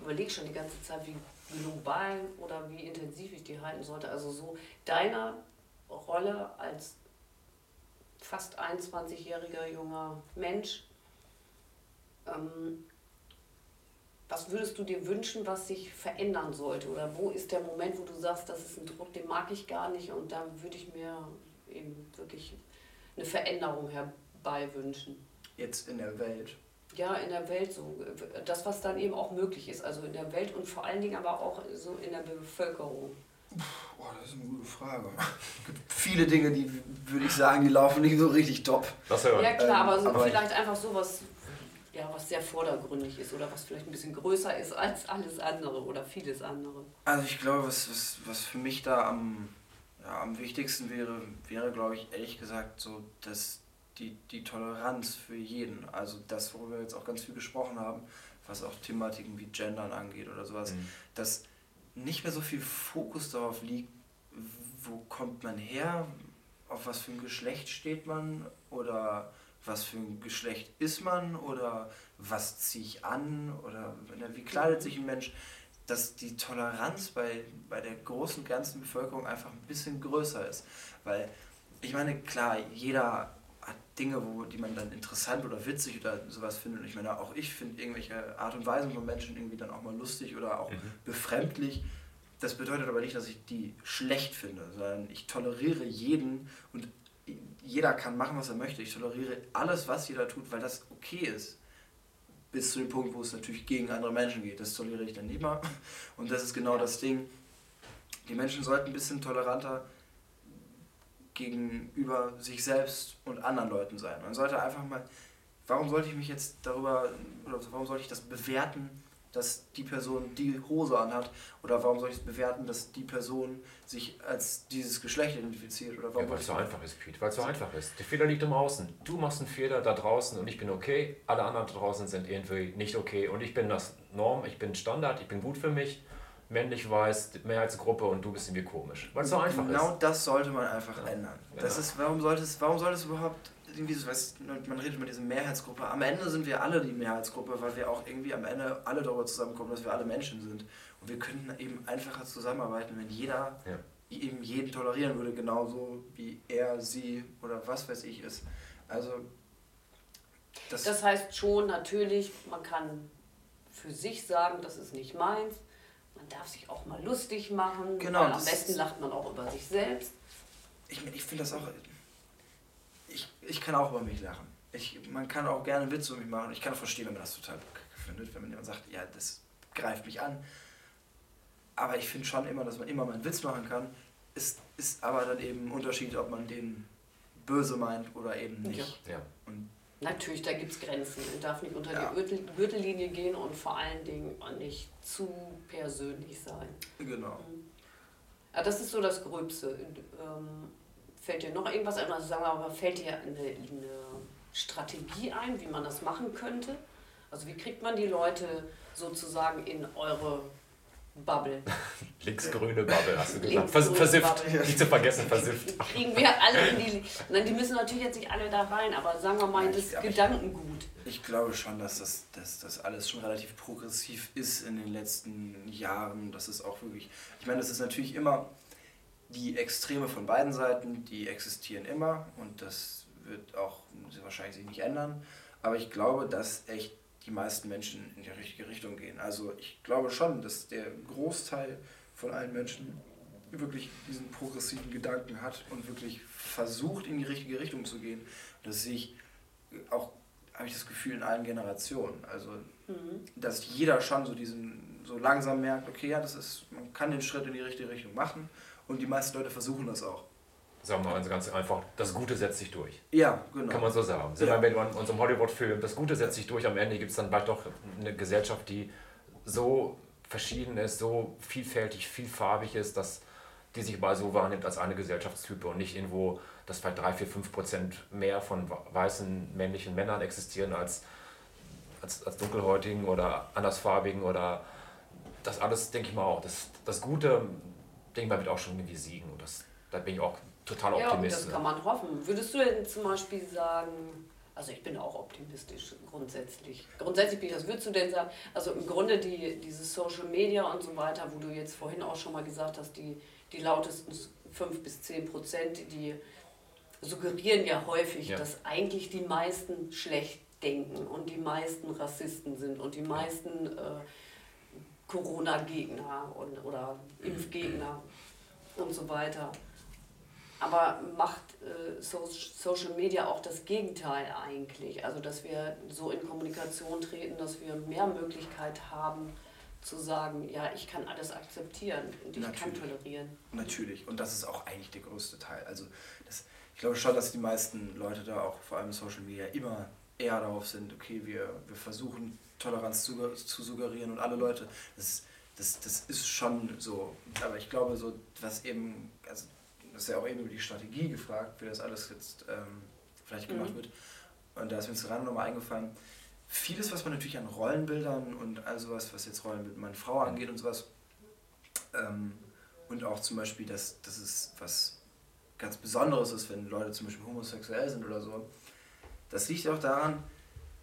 überlege schon die ganze Zeit, wie global oder wie intensiv ich die halten sollte. Also so deine Rolle als fast 21-jähriger junger Mensch. Ähm, was würdest du dir wünschen, was sich verändern sollte? Oder wo ist der Moment, wo du sagst, das ist ein Druck, den mag ich gar nicht und da würde ich mir eben wirklich eine Veränderung herbei wünschen? Jetzt in der Welt. Ja, in der Welt so. Das, was dann eben auch möglich ist. Also in der Welt und vor allen Dingen aber auch so in der Bevölkerung. Boah, das ist eine gute Frage. Es gibt viele Dinge, die würde ich sagen, die laufen nicht so richtig top. Das hören. Ja klar, aber, so aber vielleicht einfach so was, ja, was sehr vordergründig ist oder was vielleicht ein bisschen größer ist als alles andere oder vieles andere. Also ich glaube, was, was, was für mich da am, ja, am wichtigsten wäre, wäre, glaube ich, ehrlich gesagt, so, dass die, die Toleranz für jeden, also das, worüber wir jetzt auch ganz viel gesprochen haben, was auch Thematiken wie Gendern angeht oder sowas, Mhm. dass nicht mehr so viel Fokus darauf liegt, wo kommt man her, auf was für ein Geschlecht steht man oder was für ein Geschlecht ist man oder was ziehe ich an oder wie kleidet sich ein Mensch, dass die Toleranz bei, bei der großen ganzen Bevölkerung einfach ein bisschen größer ist. Weil ich meine, klar, jeder Dinge, wo, die man dann interessant oder witzig oder sowas findet. Und ich meine, auch ich finde irgendwelche Art und Weisen von Menschen irgendwie dann auch mal lustig oder auch Mhm. befremdlich. Das bedeutet aber nicht, dass ich die schlecht finde, sondern ich toleriere jeden und jeder kann machen, was er möchte. Ich toleriere alles, was jeder tut, weil das okay ist. Bis zu dem Punkt, wo es natürlich gegen andere Menschen geht. Das toleriere ich dann immer. Und das ist genau das Ding. Die Menschen sollten ein bisschen toleranter gegenüber sich selbst und anderen Leuten sein. Man sollte einfach mal, warum sollte ich mich jetzt darüber, oder warum sollte ich das bewerten, dass die Person die Hose anhat? Oder warum soll ich es bewerten, dass die Person sich als dieses Geschlecht identifiziert? Oder warum Ja, weil es so einfach ist, Pete. Weil es so einfach ist. Der Fehler liegt im Außen. Du machst einen Fehler da draußen und ich bin okay. Alle anderen da draußen sind irgendwie nicht okay. Und ich bin das Norm, ich bin Standard, ich bin gut für mich. Männlich weiß, Mehrheitsgruppe und du bist irgendwie komisch. Weil es so einfach genau ist. das sollte man einfach Ja. ändern. Das Ja. ist, warum sollte es, warum sollte es überhaupt irgendwie so, weißt, man redet über diese Mehrheitsgruppe. Am Ende sind wir alle die Mehrheitsgruppe, weil wir auch irgendwie am Ende alle darüber zusammenkommen, dass wir alle Menschen sind. Und wir könnten eben einfacher zusammenarbeiten, wenn jeder Ja. eben jeden tolerieren würde, genauso wie er, sie oder was weiß ich ist. Also das, Das heißt schon natürlich, man kann für sich sagen, das ist nicht meins. Man darf sich auch mal lustig machen, Genau, weil am besten lacht man auch über sich selbst. ich, ich finde das auch. Ich, ich kann auch über mich lachen. Ich, man kann auch gerne Witze über mich machen. Ich kann auch verstehen, wenn man das total findet, wenn man jemand sagt, ja, das greift mich an. Aber ich finde schon immer, dass man immer mal einen Witz machen kann. Es ist aber dann eben ein Unterschied, ob man den böse meint oder eben nicht. Ja. Und Natürlich, da gibt es Grenzen. Man darf nicht unter Ja. die Gürtel, Gürtellinie gehen und vor allen Dingen auch nicht zu persönlich sein. genau. Ja, das ist so das Gröbste. Ähm, fällt dir noch irgendwas ein? Also sagen wir aber, fällt dir eine, eine Strategie ein, wie man das machen könnte? Also wie kriegt man die Leute sozusagen in eure Bubble? Linksgrüne Bubble, hast du gesagt. Vers versifft. Bubble. Nicht zu vergessen, versifft. Kriegen wir alle in die... Nein, die müssen natürlich jetzt nicht alle da rein, aber sagen wir mal, das ich- aber ich- Gedankengut. Ich glaube schon, dass das, dass das alles schon relativ progressiv ist in den letzten Jahren. Das ist auch wirklich. Ich meine, das ist natürlich immer die Extreme von beiden Seiten, die existieren immer und das wird auch wahrscheinlich sich nicht ändern. Aber ich glaube, dass echt die meisten Menschen in die richtige Richtung gehen. Also ich glaube schon, dass der Großteil von allen Menschen wirklich diesen progressiven Gedanken hat und wirklich versucht, in die richtige Richtung zu gehen. Das sehe ich auch, habe ich das Gefühl, in allen Generationen. Also, Mhm. dass jeder schon so diesen, so langsam merkt, okay, ja, das ist, man kann den Schritt in die richtige Richtung machen und die meisten Leute versuchen das auch. Sagen wir mal ganz einfach, das Gute setzt sich durch. Ja, genau. Kann man so sagen. Sind Ja. wir mit unserem Hollywood-Film, das Gute setzt sich durch, am Ende gibt es dann bald doch eine Gesellschaft, die so verschieden ist, so vielfältig, vielfarbig ist, dass die sich mal so wahrnimmt als eine Gesellschaftstype und nicht irgendwo, dass vielleicht 3, 4, 5 Prozent mehr von weißen männlichen Männern existieren als als, als Dunkelhäutigen oder Andersfarbigen oder das alles, denke ich mal auch. Das, das Gute, denke ich mal, wird auch schon irgendwie siegen. Und das, da bin ich auch total optimistisch. Ja, das kann man hoffen. Würdest du denn zum Beispiel sagen, also ich bin auch optimistisch grundsätzlich. Grundsätzlich bin ich das. Würdest du denn sagen, also im Grunde die, diese Social Media und so weiter, wo du jetzt vorhin auch schon mal gesagt hast, die, die lautesten 5 bis 10 Prozent, die suggerieren ja häufig, ja. dass eigentlich die meisten schlecht denken und die meisten Rassisten sind und die meisten äh, Corona-Gegner oder Impfgegner und so weiter. Aber macht äh, so, Social Media auch das Gegenteil eigentlich? Also, dass wir so in Kommunikation treten, dass wir mehr Möglichkeit haben, zu sagen, ja, ich kann alles akzeptieren und ich Natürlich. kann tolerieren. Natürlich. Und das ist auch eigentlich der größte Teil. Also das, ich glaube schon, dass die meisten Leute da auch vor allem Social Media immer eher darauf sind, okay, wir, wir versuchen Toleranz zu, zu suggerieren und alle Leute, das, das, das ist schon so. Aber ich glaube, so, was eben, also das ist ja auch eben über die Strategie gefragt, wie das alles jetzt ähm, vielleicht gemacht mhm. wird. Und da ist mir jetzt gerade nochmal eingefallen, vieles, was man natürlich an Rollenbildern und all sowas, was jetzt Rollenbild Mann, Frau angeht und sowas, ähm, und auch zum Beispiel, dass das ist was ganz Besonderes ist, wenn Leute zum Beispiel homosexuell sind oder so. Das liegt auch daran,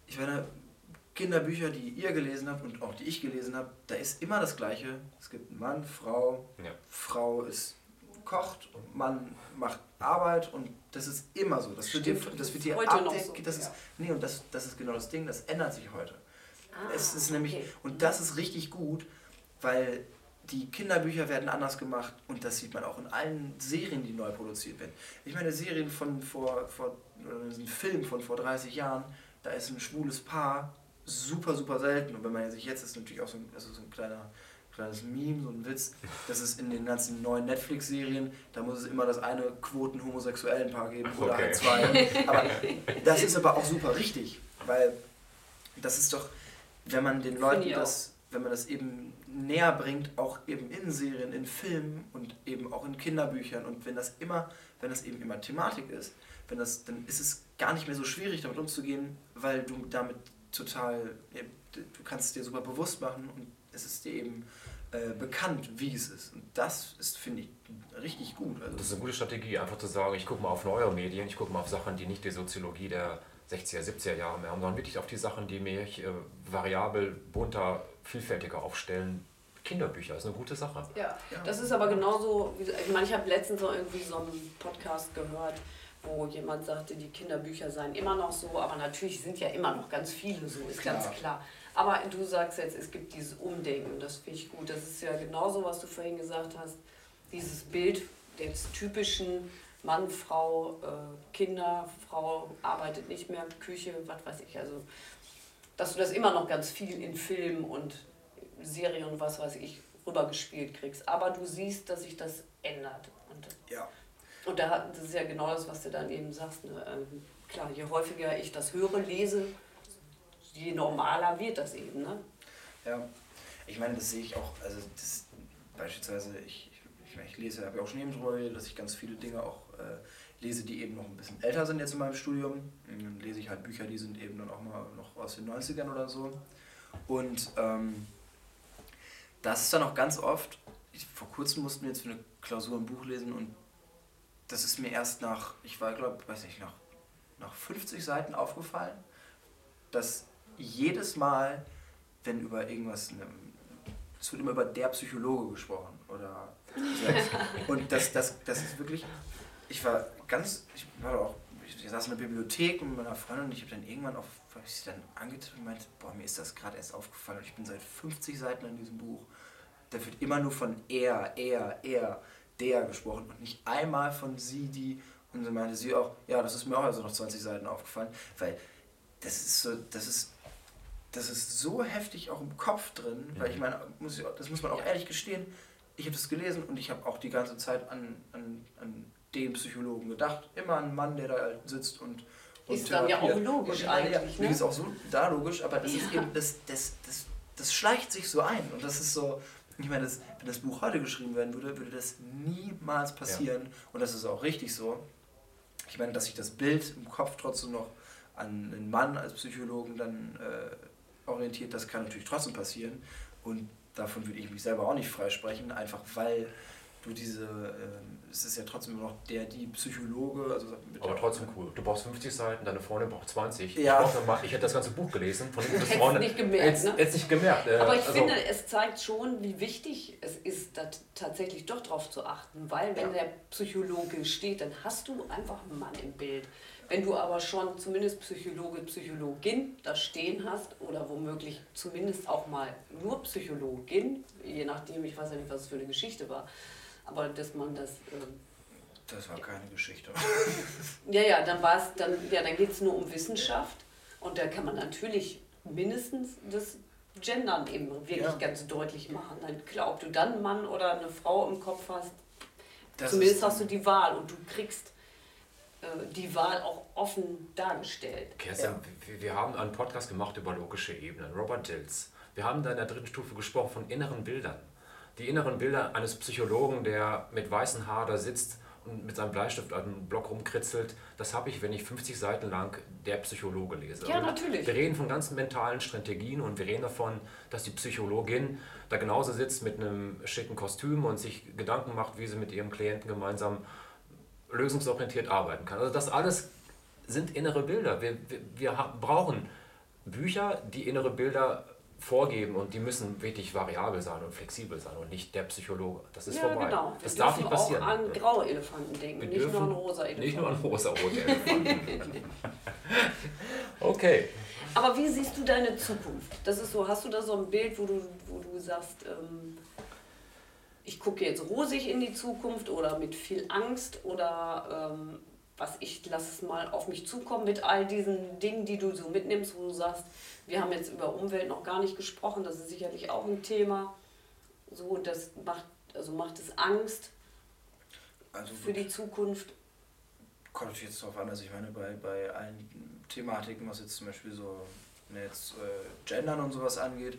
ich meine, Kinderbücher, die ihr gelesen habt und auch die ich gelesen habe, da ist immer das Gleiche. Es gibt einen Mann, Frau, ja. Frau ist kocht, Mann macht Arbeit und das ist immer so. Das wird dir, das wird dir abdecken. So, das ja. ist, nee, und das, das ist genau das Ding, das ändert sich heute. Ah, es ist nämlich, okay. und das ist richtig gut, weil die Kinderbücher werden anders gemacht und das sieht man auch in allen Serien, die neu produziert werden. Ich meine, Serien von vor, vor ein Film von vor 30 Jahren, da ist ein schwules Paar super, super selten. Und wenn man sich jetzt ist natürlich auch so ein, also so ein kleiner, kleines Meme, so ein Witz, das ist in den ganzen neuen Netflix-Serien, da muss es immer das eine Quoten-homosexuellen Paar geben oder okay. halt zwei. Aber das ist aber auch super richtig, weil das ist doch, wenn man den Leuten das, wenn man das eben näher bringt, auch eben in Serien, in Filmen und eben auch in Kinderbüchern und wenn das immer, wenn das eben immer Thematik ist, wenn das, dann ist es gar nicht mehr so schwierig, damit umzugehen, weil du damit total, du kannst es dir super bewusst machen und es ist dir eben äh, bekannt, wie es ist. Und das ist, finde ich, richtig gut. Also das ist eine gute Strategie, einfach zu sagen, ich gucke mal auf neue Medien, ich gucke mal auf Sachen, die nicht die Soziologie der 60er, 70er Jahre mehr haben, sondern wirklich auf die Sachen, die mich äh, variabel, bunter, vielfältiger aufstellen. Kinderbücher ist eine gute Sache. Ja, ja. das ist aber genauso, wie, ich meine, ich habe letztens so irgendwie so einen Podcast gehört, wo jemand sagte, die Kinderbücher seien immer noch so, aber natürlich sind ja immer noch ganz viele so, ist klar. ganz klar. Aber du sagst jetzt, es gibt dieses Umdenken, das finde ich gut. Das ist ja genauso, was du vorhin gesagt hast, dieses Bild des typischen Mann, Frau, äh, Kinder, Frau arbeitet nicht mehr, Küche, was weiß ich. Also, dass du das immer noch ganz viel in Filmen und Serien und was weiß ich rübergespielt kriegst. Aber du siehst, dass sich das ändert. Und ja. Und da, das ist ja genau das, was du dann eben sagst. Ne? Ähm, klar, je häufiger ich das höre, lese, je normaler wird das eben. Ne? Ja, ich meine, das sehe ich auch. Also, das, beispielsweise, ich, ich, ich lese, habe ja auch schon eben drüber dass ich ganz viele Dinge auch äh, lese, die eben noch ein bisschen älter sind jetzt in meinem Studium. Dann lese ich halt Bücher, die sind eben dann auch mal noch aus den 90ern oder so. Und ähm, das ist dann auch ganz oft, ich, vor kurzem mussten wir jetzt für eine Klausur ein Buch lesen und das ist mir erst nach, ich war glaube, weiß nicht, nach, nach 50 Seiten aufgefallen, dass jedes Mal, wenn über irgendwas, ne, es wird immer über der Psychologe gesprochen oder und das, das, das ist wirklich, ich war ganz, ich war auch, ich saß in der Bibliothek mit meiner Freundin und ich habe dann irgendwann auf, habe ich sie dann angetan und meinte, boah, mir ist das gerade erst aufgefallen und ich bin seit 50 Seiten an diesem Buch. Da wird immer nur von er, er, er der gesprochen und nicht einmal von sie, die. Und dann meinte sie auch, ja, das ist mir auch also noch 20 Seiten aufgefallen, weil das ist so, das ist, das ist so heftig auch im Kopf drin, weil ich meine, muss ich, das muss man auch ehrlich gestehen, ich habe das gelesen und ich habe auch die ganze Zeit an, an, an den Psychologen gedacht. Immer ein Mann, der da sitzt und. und ist dann ja auch logisch eigentlich. Ja, ne? Ist auch so da logisch, aber das ja. ist eben, das, das, das, das schleicht sich so ein und das ist so, ich meine, das, wenn das Buch heute geschrieben werden würde, würde das niemals passieren. Ja. Und das ist auch richtig so. Ich meine, dass sich das Bild im Kopf trotzdem noch an einen Mann als Psychologen dann äh, orientiert, das kann natürlich trotzdem passieren. Und davon würde ich mich selber auch nicht freisprechen, einfach weil du diese, äh, es ist ja trotzdem noch der, die Psychologe. Also Aber trotzdem cool. Du brauchst 50 Seiten, deine Freundin braucht 20. Ja. Ich, mal, ich hätte das ganze Buch gelesen von Hättest Freundin. nicht gemerkt, ne? hättest nicht gemerkt. Äh, Aber ich also finde, es zeigt schon, wie wichtig es ist, da tatsächlich doch drauf zu achten. Weil wenn ja. der Psychologe steht, dann hast du einfach einen Mann im Bild. Wenn du aber schon zumindest Psychologe, Psychologin da stehen hast oder womöglich zumindest auch mal nur Psychologin, je nachdem, ich weiß ja nicht, was es für eine Geschichte war, aber dass man das. Äh, das war keine Geschichte. ja, ja, dann war es, dann, ja, dann geht es nur um Wissenschaft und da kann man natürlich mindestens das Gendern eben wirklich ja. ganz deutlich machen. Dann klar, ob du dann einen Mann oder eine Frau im Kopf hast, das zumindest hast du die Wahl und du kriegst die Wahl auch offen dargestellt. Kerstin, ja. wir, wir haben einen Podcast gemacht über logische Ebenen, Robert Dills. Wir haben da in der dritten Stufe gesprochen von inneren Bildern die inneren Bilder eines Psychologen, der mit weißem Haar da sitzt und mit seinem Bleistift an einem Block rumkritzelt, das habe ich, wenn ich 50 Seiten lang der Psychologe lese. Ja, natürlich. Wir reden von ganzen mentalen Strategien und wir reden davon, dass die Psychologin da genauso sitzt mit einem schicken Kostüm und sich Gedanken macht, wie sie mit ihrem Klienten gemeinsam lösungsorientiert arbeiten kann. Also das alles sind innere Bilder. Wir, wir, wir brauchen Bücher, die innere Bilder vorgeben und die müssen wirklich variabel sein und flexibel sein und nicht der Psychologe. Das ist ja, vorbei. Genau. Das darf nicht passieren. Auch an graue Elefanten denken, Wir nicht nur an rosa Elefanten. Nicht nur an rosa-rote Elefanten. okay. Aber wie siehst du deine Zukunft? Das ist so, hast du da so ein Bild, wo du, wo du sagst, ähm, ich gucke jetzt rosig in die Zukunft oder mit viel Angst oder ähm, was ich lasse es mal auf mich zukommen mit all diesen Dingen, die du so mitnimmst, wo du sagst, wir haben jetzt über Umwelt noch gar nicht gesprochen, das ist sicherlich auch ein Thema. So, das macht, also macht es Angst also für die Zukunft. Kommt natürlich jetzt darauf an, also ich meine, bei, bei allen Thematiken, was jetzt zum Beispiel so ne, jetzt, äh, Gendern und sowas angeht,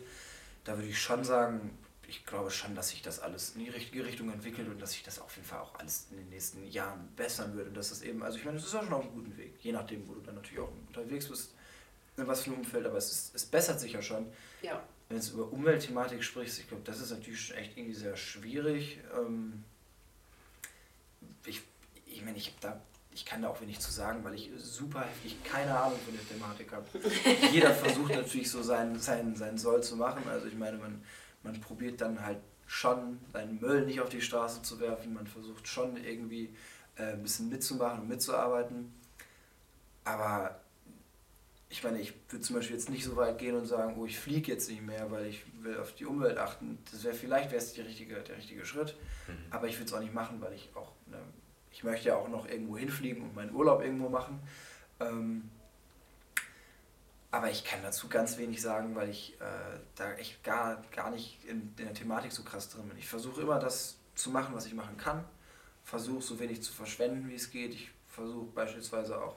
da würde ich schon sagen, ich glaube schon, dass sich das alles in die richtige Richtung entwickelt und dass sich das auf jeden Fall auch alles in den nächsten Jahren bessern würde. Und dass das eben, also ich meine, es ist ja schon auf einem guten Weg, je nachdem, wo du dann natürlich auch unterwegs bist, in was für ein Umfeld, aber es, ist, es bessert sich ja schon. Ja. Wenn du über Umweltthematik sprichst, ich glaube, das ist natürlich echt irgendwie sehr schwierig. Ähm, ich ich meine, ich habe da ich kann da auch wenig zu sagen, weil ich super heftig keine Ahnung von der Thematik habe. Jeder versucht natürlich so sein, sein, sein Soll zu machen. Also ich meine, man, man probiert dann halt schon seinen Müll nicht auf die Straße zu werfen, man versucht schon irgendwie äh, ein bisschen mitzumachen und mitzuarbeiten. Aber ich meine, ich würde zum Beispiel jetzt nicht so weit gehen und sagen, oh, ich fliege jetzt nicht mehr, weil ich will auf die Umwelt achten. Das wäre vielleicht wäre es richtige, der richtige Schritt, mhm. aber ich würde es auch nicht machen, weil ich auch, ne, ich möchte ja auch noch irgendwo hinfliegen und meinen Urlaub irgendwo machen. Ähm, aber ich kann dazu ganz wenig sagen, weil ich äh, da echt gar, gar nicht in, in, der Thematik so krass drin bin. Ich versuche immer das zu machen, was ich machen kann. Versuche so wenig zu verschwenden, wie es geht. Ich versuche beispielsweise auch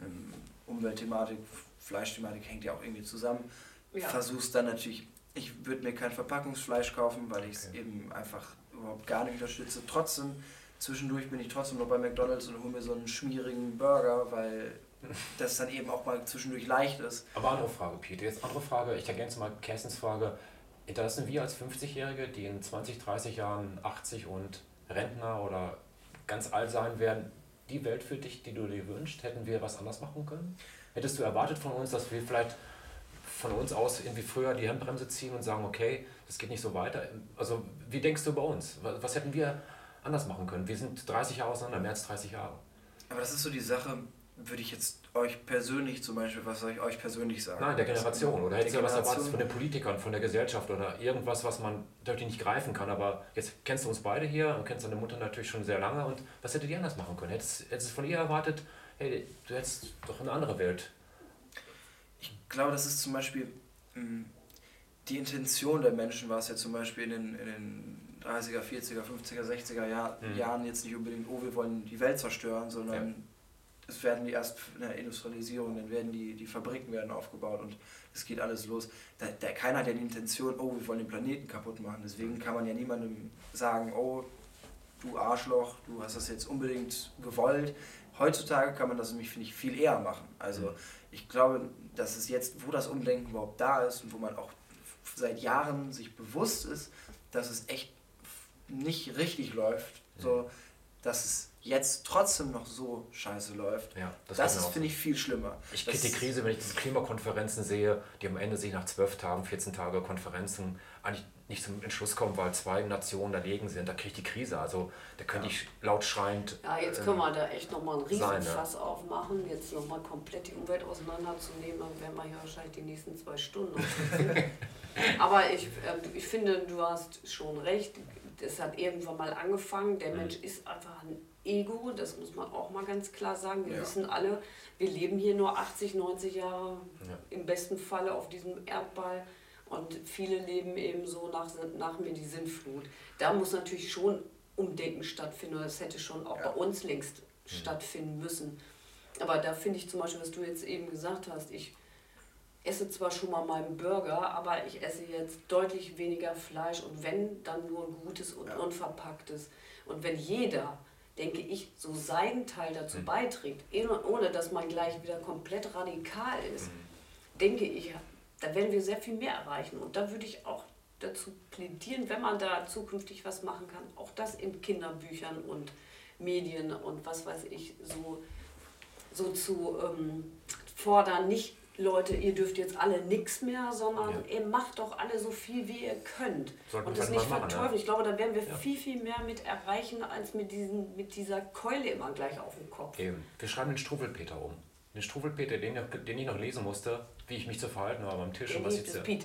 ähm, Umweltthematik, Fleischthematik hängt ja auch irgendwie zusammen. Ja. Versuche es dann natürlich, ich würde mir kein Verpackungsfleisch kaufen, weil ich es okay. eben einfach überhaupt gar nicht unterstütze. Trotzdem, zwischendurch bin ich trotzdem noch bei McDonalds und hole mir so einen schmierigen Burger, weil das dann eben auch mal zwischendurch leicht ist. Aber andere Frage, Peter. Jetzt andere Frage. Ich ergänze mal Kerstens Frage. Hinterlassen wir als 50-Jährige, die in 20, 30 Jahren 80 und Rentner oder ganz alt sein werden, die Welt für dich, die du dir wünschst? Hätten wir was anders machen können? Hättest du erwartet von uns, dass wir vielleicht von uns aus irgendwie früher die Handbremse ziehen und sagen, okay, das geht nicht so weiter? Also wie denkst du über uns? Was hätten wir anders machen können? Wir sind 30 Jahre auseinander, mehr als 30 Jahre. Aber das ist so die Sache, würde ich jetzt euch persönlich zum Beispiel, was soll ich euch persönlich sagen? Nein, der Generation. Oder hättest du ja was erwartet von den Politikern, von der Gesellschaft oder irgendwas, was man natürlich nicht greifen kann. Aber jetzt kennst du uns beide hier und kennst deine Mutter natürlich schon sehr lange. Und was hättet ihr anders machen können? Hättest du von ihr erwartet, hey, du hättest doch eine andere Welt? Ich glaube, das ist zum Beispiel hm, die Intention der Menschen, war es ja zum Beispiel in den, in den 30er, 40er, 50er, 60er Jahr, mhm. Jahren jetzt nicht unbedingt, oh, wir wollen die Welt zerstören, sondern ja es werden die erst in der Industrialisierung, dann werden die, die Fabriken werden aufgebaut und es geht alles los. Da, da, keiner hat ja die Intention, oh, wir wollen den Planeten kaputt machen. Deswegen kann man ja niemandem sagen, oh, du Arschloch, du hast das jetzt unbedingt gewollt. Heutzutage kann man das nämlich, finde ich, viel eher machen. Also ich glaube, dass es jetzt, wo das Umdenken überhaupt da ist und wo man auch seit Jahren sich bewusst ist, dass es echt nicht richtig läuft, so, dass es jetzt trotzdem noch so scheiße läuft, Ja, das, das, ist, finde ich, viel schlimmer. Ich kriege die Krise, wenn ich diese Klimakonferenzen sehe, die am Ende sich nach zwölf Tagen, 14 Tage Konferenzen eigentlich nicht zum Entschluss kommen, weil zwei Nationen dagegen sind. Da kriege ich die Krise. Also da könnte ich laut schreiend. Ja, jetzt ähm, können wir da echt nochmal einen sein, Riesenfass aufmachen, jetzt nochmal komplett die Umwelt auseinanderzunehmen, dann werden wir hier wahrscheinlich die nächsten zwei Stunden. Aber ich, ähm, ich finde, du hast schon recht, es hat irgendwann mal angefangen, der Mhm. Mensch ist einfach ein Ego, das muss man auch mal ganz klar sagen. Wir Ja. wissen alle, wir leben hier nur 80, 90 Jahre Ja. im besten Falle auf diesem Erdball und viele leben eben so nach, nach mir die Sinnflut. Da muss natürlich schon Umdenken stattfinden es hätte schon auch Ja. bei uns längst stattfinden müssen. Aber da finde ich zum Beispiel, was du jetzt eben gesagt hast, ich esse zwar schon mal meinen Burger, aber ich esse jetzt deutlich weniger Fleisch und wenn, dann nur gutes und Ja. unverpacktes. Und wenn jeder, denke ich, so seinen Teil dazu beiträgt, ohne- dass man gleich wieder komplett radikal ist, denke ich, da werden wir sehr viel mehr erreichen. Und da würde ich auch dazu plädieren, wenn man da zukünftig was machen kann, auch das in Kinderbüchern und Medien und was weiß ich, so, so zu ähm, fordern, nicht Leute, ihr dürft jetzt alle nichts mehr, sondern Ja. ihr macht doch alle so viel, wie ihr könnt. Sollten und das mal nicht verteufeln. Ich glaube, da werden wir Ja. viel, viel mehr mit erreichen, als mit, diesen, mit dieser Keule immer gleich auf dem Kopf. Eben. Wir schreiben den Struwelpeter um. Den Struwelpeter, den, ich- den ich noch lesen musste, wie ich mich zu verhalten habe am Tisch Der und was es, Pete.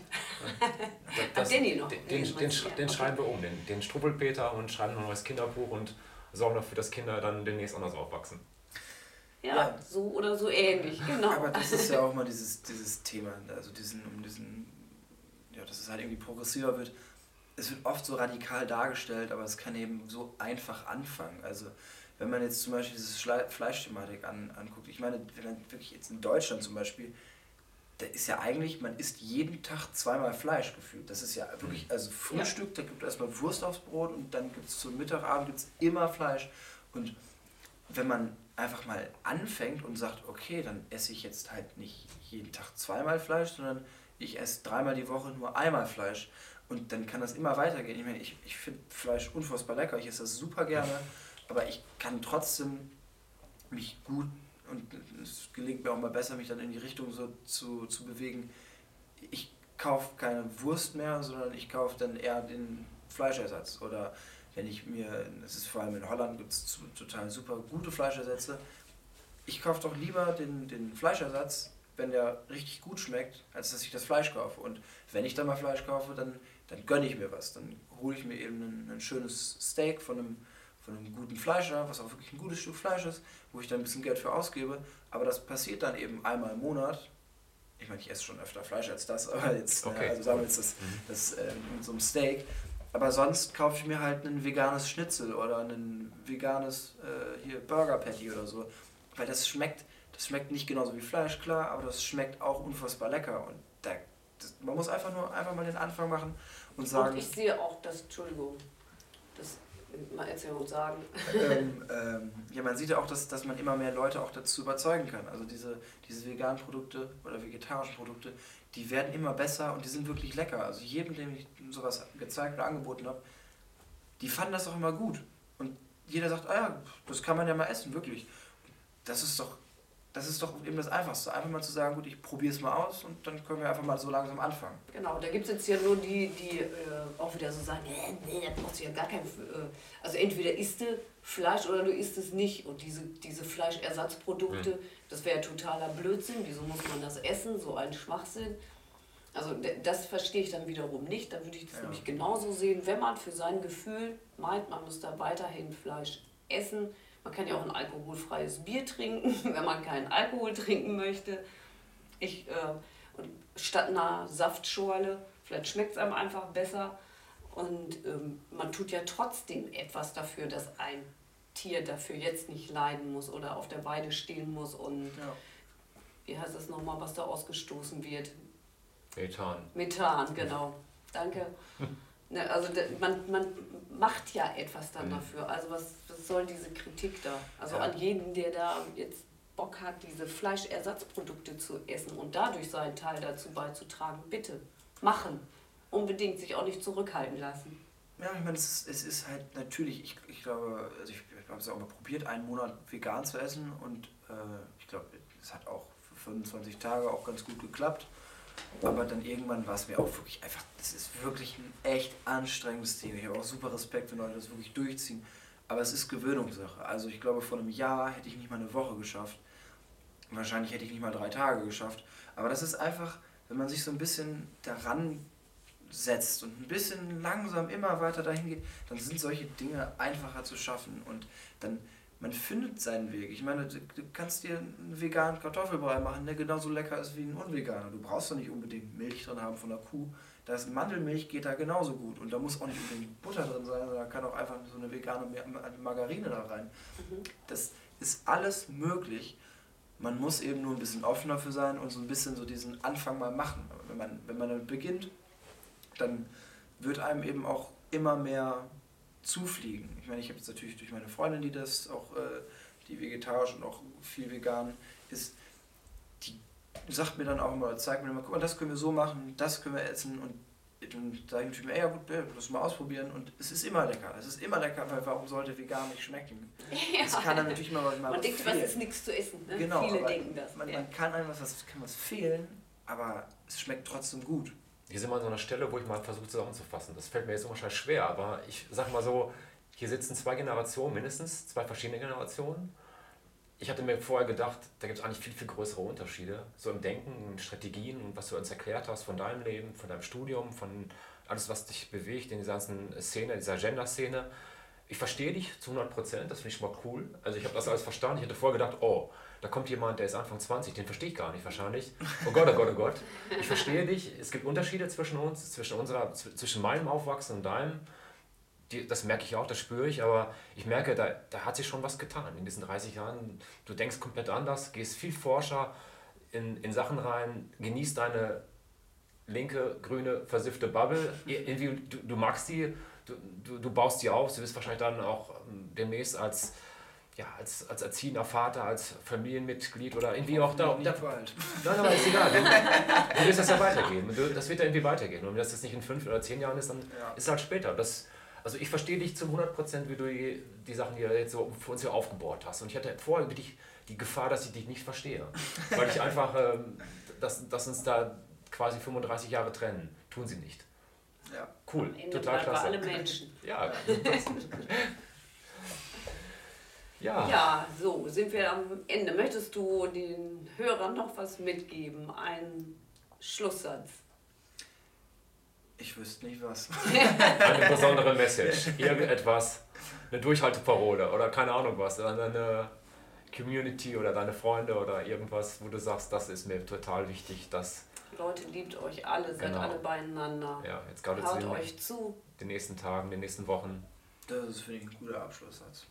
das, noch. Den, den, den, sch- den Ja, schreiben wir um, den, den Struwelpeter und schreiben ein neues Kinderbuch und sorgen dafür, dass Kinder dann demnächst anders aufwachsen. Ja, Ja. so oder so ähnlich, genau. Aber das ist ja auch mal dieses, dieses Thema, also diesen, um diesen, ja, dass es halt irgendwie progressiver wird. Es wird oft so radikal dargestellt, aber es kann eben so einfach anfangen. Also wenn man jetzt zum Beispiel diese Fleischthematik an, anguckt, ich meine, wenn man wirklich jetzt in Deutschland zum Beispiel, da ist ja eigentlich, man isst jeden Tag zweimal Fleisch gefühlt. Das ist ja wirklich, also Frühstück, da gibt es erstmal Wurst aufs Brot und dann gibt es zum Mittagabend gibt's immer Fleisch. Und wenn man einfach mal anfängt und sagt, okay, dann esse ich jetzt halt nicht jeden Tag zweimal Fleisch, sondern ich esse dreimal die Woche nur einmal Fleisch. Und dann kann das immer weitergehen. Ich meine, ich, ich finde Fleisch unfassbar lecker, ich esse das super gerne, aber ich kann trotzdem mich gut und es gelingt mir auch mal besser, mich dann in die Richtung so zu, zu bewegen. Ich kaufe keine Wurst mehr, sondern ich kaufe dann eher den Fleischersatz. Oder wenn ich mir, das ist vor allem in Holland, gibt es total super gute Fleischersätze. Ich kaufe doch lieber den, den Fleischersatz, wenn der richtig gut schmeckt, als dass ich das Fleisch kaufe. Und wenn ich dann mal Fleisch kaufe, dann, dann gönne ich mir was. Dann hole ich mir eben ein, ein schönes Steak von einem, von einem guten Fleischer, was auch wirklich ein gutes Stück Fleisch ist, wo ich dann ein bisschen Geld für ausgebe. Aber das passiert dann eben einmal im Monat. Ich meine, ich esse schon öfter Fleisch als das, aber jetzt, Okay. äh, also sagen wir jetzt das, das äh, mit so einem Steak. Aber sonst kaufe ich mir halt ein veganes Schnitzel oder ein veganes äh, hier Burger Patty oder so. Weil das schmeckt, das schmeckt nicht genauso wie Fleisch, klar, aber das schmeckt auch unfassbar lecker. Und da, das, man muss einfach nur einfach mal den Anfang machen und sagen. Und ich sehe auch das, Entschuldigung, das mal erzählen und sagen. ähm, ähm, ja, man sieht ja auch, dass, dass man immer mehr Leute auch dazu überzeugen kann. Also diese, diese veganen Produkte oder vegetarischen Produkte, die werden immer besser und die sind wirklich lecker. Also jedem, dem ich sowas gezeigt oder angeboten habe, die fanden das auch immer gut. Und jeder sagt, ah ja, das kann man ja mal essen, wirklich. Das ist doch, das ist doch eben das Einfachste. Einfach mal zu sagen, gut, ich probiere es mal aus und dann können wir einfach mal so langsam anfangen. Genau, da gibt es jetzt ja nur die, die äh, auch wieder so sagen, äh, nee, da brauchst du ja gar kein, F- äh, also entweder isst du Fleisch oder du isst es nicht. Und diese, diese Fleischersatzprodukte, das wäre ja totaler Blödsinn. Wieso muss man das essen? So ein Schwachsinn. Also das verstehe ich dann wiederum nicht. Da würde ich das Ja. nämlich genauso sehen, wenn man für sein Gefühl meint, man muss da weiterhin Fleisch essen. Man kann ja auch ein alkoholfreies Bier trinken, wenn man keinen Alkohol trinken möchte. Ich, äh, und statt einer Saftschorle, vielleicht schmeckt es einem einfach besser. Und ähm, man tut ja trotzdem etwas dafür, dass ein Tier dafür jetzt nicht leiden muss oder auf der Weide stehen muss und Ja. wie heißt das nochmal, was da ausgestoßen wird? Methan. Methan, genau. Danke. Ne, also man, man macht ja etwas dann Mhm. dafür. Also was, was soll diese Kritik da? Also Ja. an jeden, der da jetzt Bock hat, diese Fleischersatzprodukte zu essen und dadurch seinen Teil dazu beizutragen, bitte machen. Unbedingt sich auch nicht zurückhalten lassen. Ja, ich meine, es ist, es ist halt natürlich, ich, ich glaube, also ich, ich habe es auch mal probiert, einen Monat vegan zu essen und äh, ich glaube, es hat auch für 25 Tage auch ganz gut geklappt. Aber dann irgendwann war es mir auch wirklich einfach, das ist wirklich ein echt anstrengendes Thema. Ich habe auch super Respekt, wenn Leute das wirklich durchziehen. Aber es ist Gewöhnungssache. Also ich glaube, vor einem Jahr hätte ich nicht mal eine Woche geschafft. Wahrscheinlich hätte ich nicht mal drei Tage geschafft. Aber das ist einfach, wenn man sich so ein bisschen daran setzt und ein bisschen langsam immer weiter dahin geht, dann sind solche Dinge einfacher zu schaffen. Und dann, man findet seinen Weg. Ich meine, du, du kannst dir einen veganen Kartoffelbrei machen, der genauso lecker ist wie ein unveganer. Du brauchst doch nicht unbedingt Milch drin haben von der Kuh. Da ist Mandelmilch, geht da genauso gut. Und da muss auch nicht unbedingt Butter drin sein, sondern da kann auch einfach so eine vegane Margarine da rein. Mhm. Das ist alles möglich. Man muss eben nur ein bisschen offener für sein und so ein bisschen so diesen Anfang mal machen. Wenn man, wenn man damit beginnt, dann wird einem eben auch immer mehr zufliegen. Ich meine, ich habe jetzt natürlich durch meine Freundin, die das auch, äh, die vegetarisch und auch viel vegan ist, die sagt mir dann auch immer, zeigt mir immer, guck mal, das können wir so machen, das können wir essen und dann sage ich natürlich, ja gut, lass mal ausprobieren und es ist immer lecker. Es ist immer lecker, weil warum sollte vegan nicht schmecken? Ja. Es kann dann natürlich immer mal Man denkt, was ist nichts zu essen. Ne? Genau, Viele denken das. Man, ja. man kann einem was, kann was fehlen, aber es schmeckt trotzdem gut. Hier sind wir an so einer Stelle, wo ich mal versuche zusammenzufassen. Das fällt mir jetzt unwahrscheinlich schwer, aber ich sage mal so, hier sitzen zwei Generationen mindestens, zwei verschiedene Generationen. Ich hatte mir vorher gedacht, da gibt es eigentlich viel, viel größere Unterschiede, so im Denken, in Strategien und was du uns erklärt hast von deinem Leben, von deinem Studium, von alles, was dich bewegt in dieser ganzen Szene, dieser Gender-Szene. Ich verstehe dich zu 100 Prozent, das finde ich schon mal cool. Also ich habe das alles verstanden. Ich hätte vorher gedacht, oh, da kommt jemand, der ist Anfang 20, den verstehe ich gar nicht wahrscheinlich. Oh Gott, oh Gott, oh Gott. Ich verstehe dich. Es gibt Unterschiede zwischen uns, zwischen, unserer, zwischen meinem Aufwachsen und deinem. Die, das merke ich auch, das spüre ich, aber ich merke, da, da hat sich schon was getan in diesen 30 Jahren. Du denkst komplett anders, gehst viel forscher in, in Sachen rein, genießt deine linke, grüne, versiffte Bubble. Irgendwie, du, du magst die, du, du, du baust die auf, du wirst wahrscheinlich dann auch ähm, demnächst als ja, als, als erziehender Vater, als Familienmitglied oder irgendwie auch da. da nein, aber ist egal. Du, du wirst das ja weitergehen. Das wird ja irgendwie weitergehen. Und wenn das jetzt nicht in fünf oder zehn Jahren ist, dann ja. ist es halt später. Das, also ich verstehe dich zu 100 Prozent, wie du die, die Sachen, die du jetzt so für uns hier aufgebaut hast. Und ich hatte vorher wirklich die Gefahr, dass ich dich nicht verstehe. Weil ich einfach, ähm, dass, dass uns da quasi 35 Jahre trennen. Tun sie nicht. Ja. Cool. Total klasse. alle Menschen. Ja. Ja. Ja, so sind wir am Ende. Möchtest du den Hörern noch was mitgeben? Ein Schlusssatz. Ich wüsste nicht was. eine besondere Message. Irgendetwas. Eine Durchhalteparole oder keine Ahnung was. Eine Community oder deine Freunde oder irgendwas, wo du sagst, das ist mir total wichtig, dass. Leute, liebt euch alle, seid genau. alle beieinander. Ja, jetzt gerade Haut euch zu. Den nächsten Tagen, den nächsten Wochen. Das ist, finde ich, ein guter Abschlusssatz.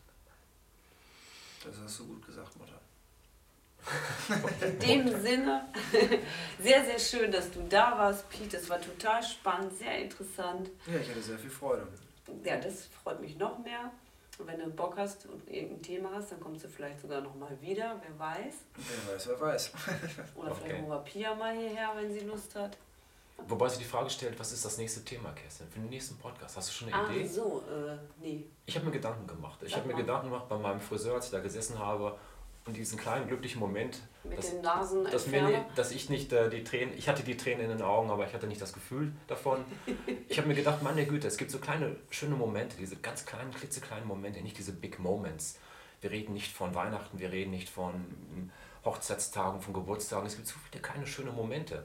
Das hast du gut gesagt, Mutter. In dem Sinne, sehr, sehr schön, dass du da warst, Pete. Es war total spannend, sehr interessant. Ja, ich hatte sehr viel Freude. Ja, das freut mich noch mehr. Und wenn du Bock hast und irgendein Thema hast, dann kommst du vielleicht sogar noch mal wieder, wer weiß. Wer weiß, wer weiß. Oder okay. vielleicht holen wir Pia mal hierher, wenn sie Lust hat. Wobei sie die Frage stellt, was ist das nächste Thema, Kerstin, für den nächsten Podcast? Hast du schon eine ah, Idee? Ach so, äh, nee. Ich habe mir Gedanken gemacht. Ich habe mir Gedanken gemacht bei meinem Friseur, als ich da gesessen habe und diesen kleinen glücklichen Moment, Mit dass, den Nasen dass, mir, dass ich nicht äh, die Tränen, ich hatte die Tränen in den Augen, aber ich hatte nicht das Gefühl davon. ich habe mir gedacht, meine Güte, es gibt so kleine, schöne Momente, diese ganz kleinen, klitzekleinen Momente, nicht diese Big Moments. Wir reden nicht von Weihnachten, wir reden nicht von Hochzeitstagen, von Geburtstagen. Es gibt so viele kleine, schöne Momente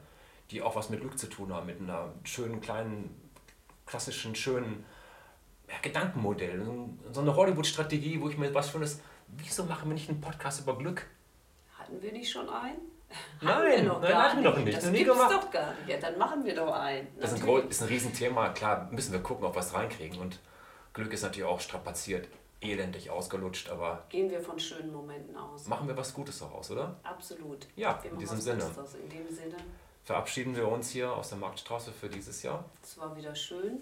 die auch was mit Glück zu tun haben, mit einer schönen, kleinen, klassischen, schönen ja, Gedankenmodell. So eine Hollywood-Strategie, wo ich mir was finde, wieso machen wir nicht einen Podcast über Glück? Hatten wir nicht schon einen? nein, noch nein, hatten wir noch nicht. Das gibt es doch gar nicht. Ja, dann machen wir doch einen. Das ist ein, ist ein Riesenthema. Klar, müssen wir gucken, ob wir es reinkriegen. Und Glück ist natürlich auch strapaziert, elendig ausgelutscht, aber... Gehen wir von schönen Momenten aus. Machen wir was Gutes daraus, oder? Absolut. Ja, wir in diesem Sinne. In dem Sinne verabschieden wir uns hier aus der Marktstraße für dieses Jahr. Es war wieder schön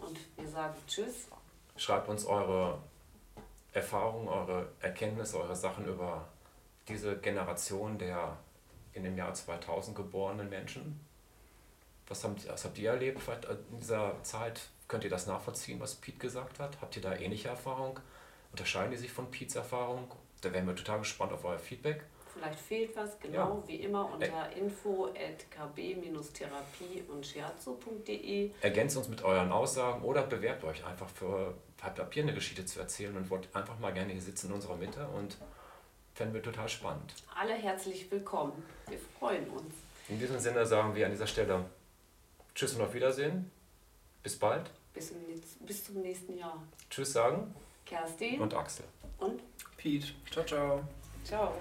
und wir sagen Tschüss. Schreibt uns eure Erfahrungen, eure Erkenntnisse, eure Sachen über diese Generation der in dem Jahr 2000 geborenen Menschen? Was habt, was habt ihr erlebt in dieser Zeit? Könnt ihr das nachvollziehen, was Pete gesagt hat? Habt ihr da ähnliche Erfahrung? Unterscheiden die sich von Pete's Erfahrung? Da wären wir total gespannt auf euer Feedback. Vielleicht fehlt was, genau ja. wie immer unter info at kb-therapie und shiatsu.de. Ergänzt uns mit euren Aussagen oder bewerbt euch einfach für, habt ihr eine Geschichte zu erzählen und wollt einfach mal gerne hier sitzen in unserer Mitte und fänden wir total spannend. Alle herzlich willkommen. Wir freuen uns. In diesem Sinne sagen wir an dieser Stelle Tschüss und auf Wiedersehen. Bis bald. Bis, bis zum nächsten Jahr. Tschüss sagen. Kerstin. Und Axel. Und Pete. Ciao, ciao. Ciao.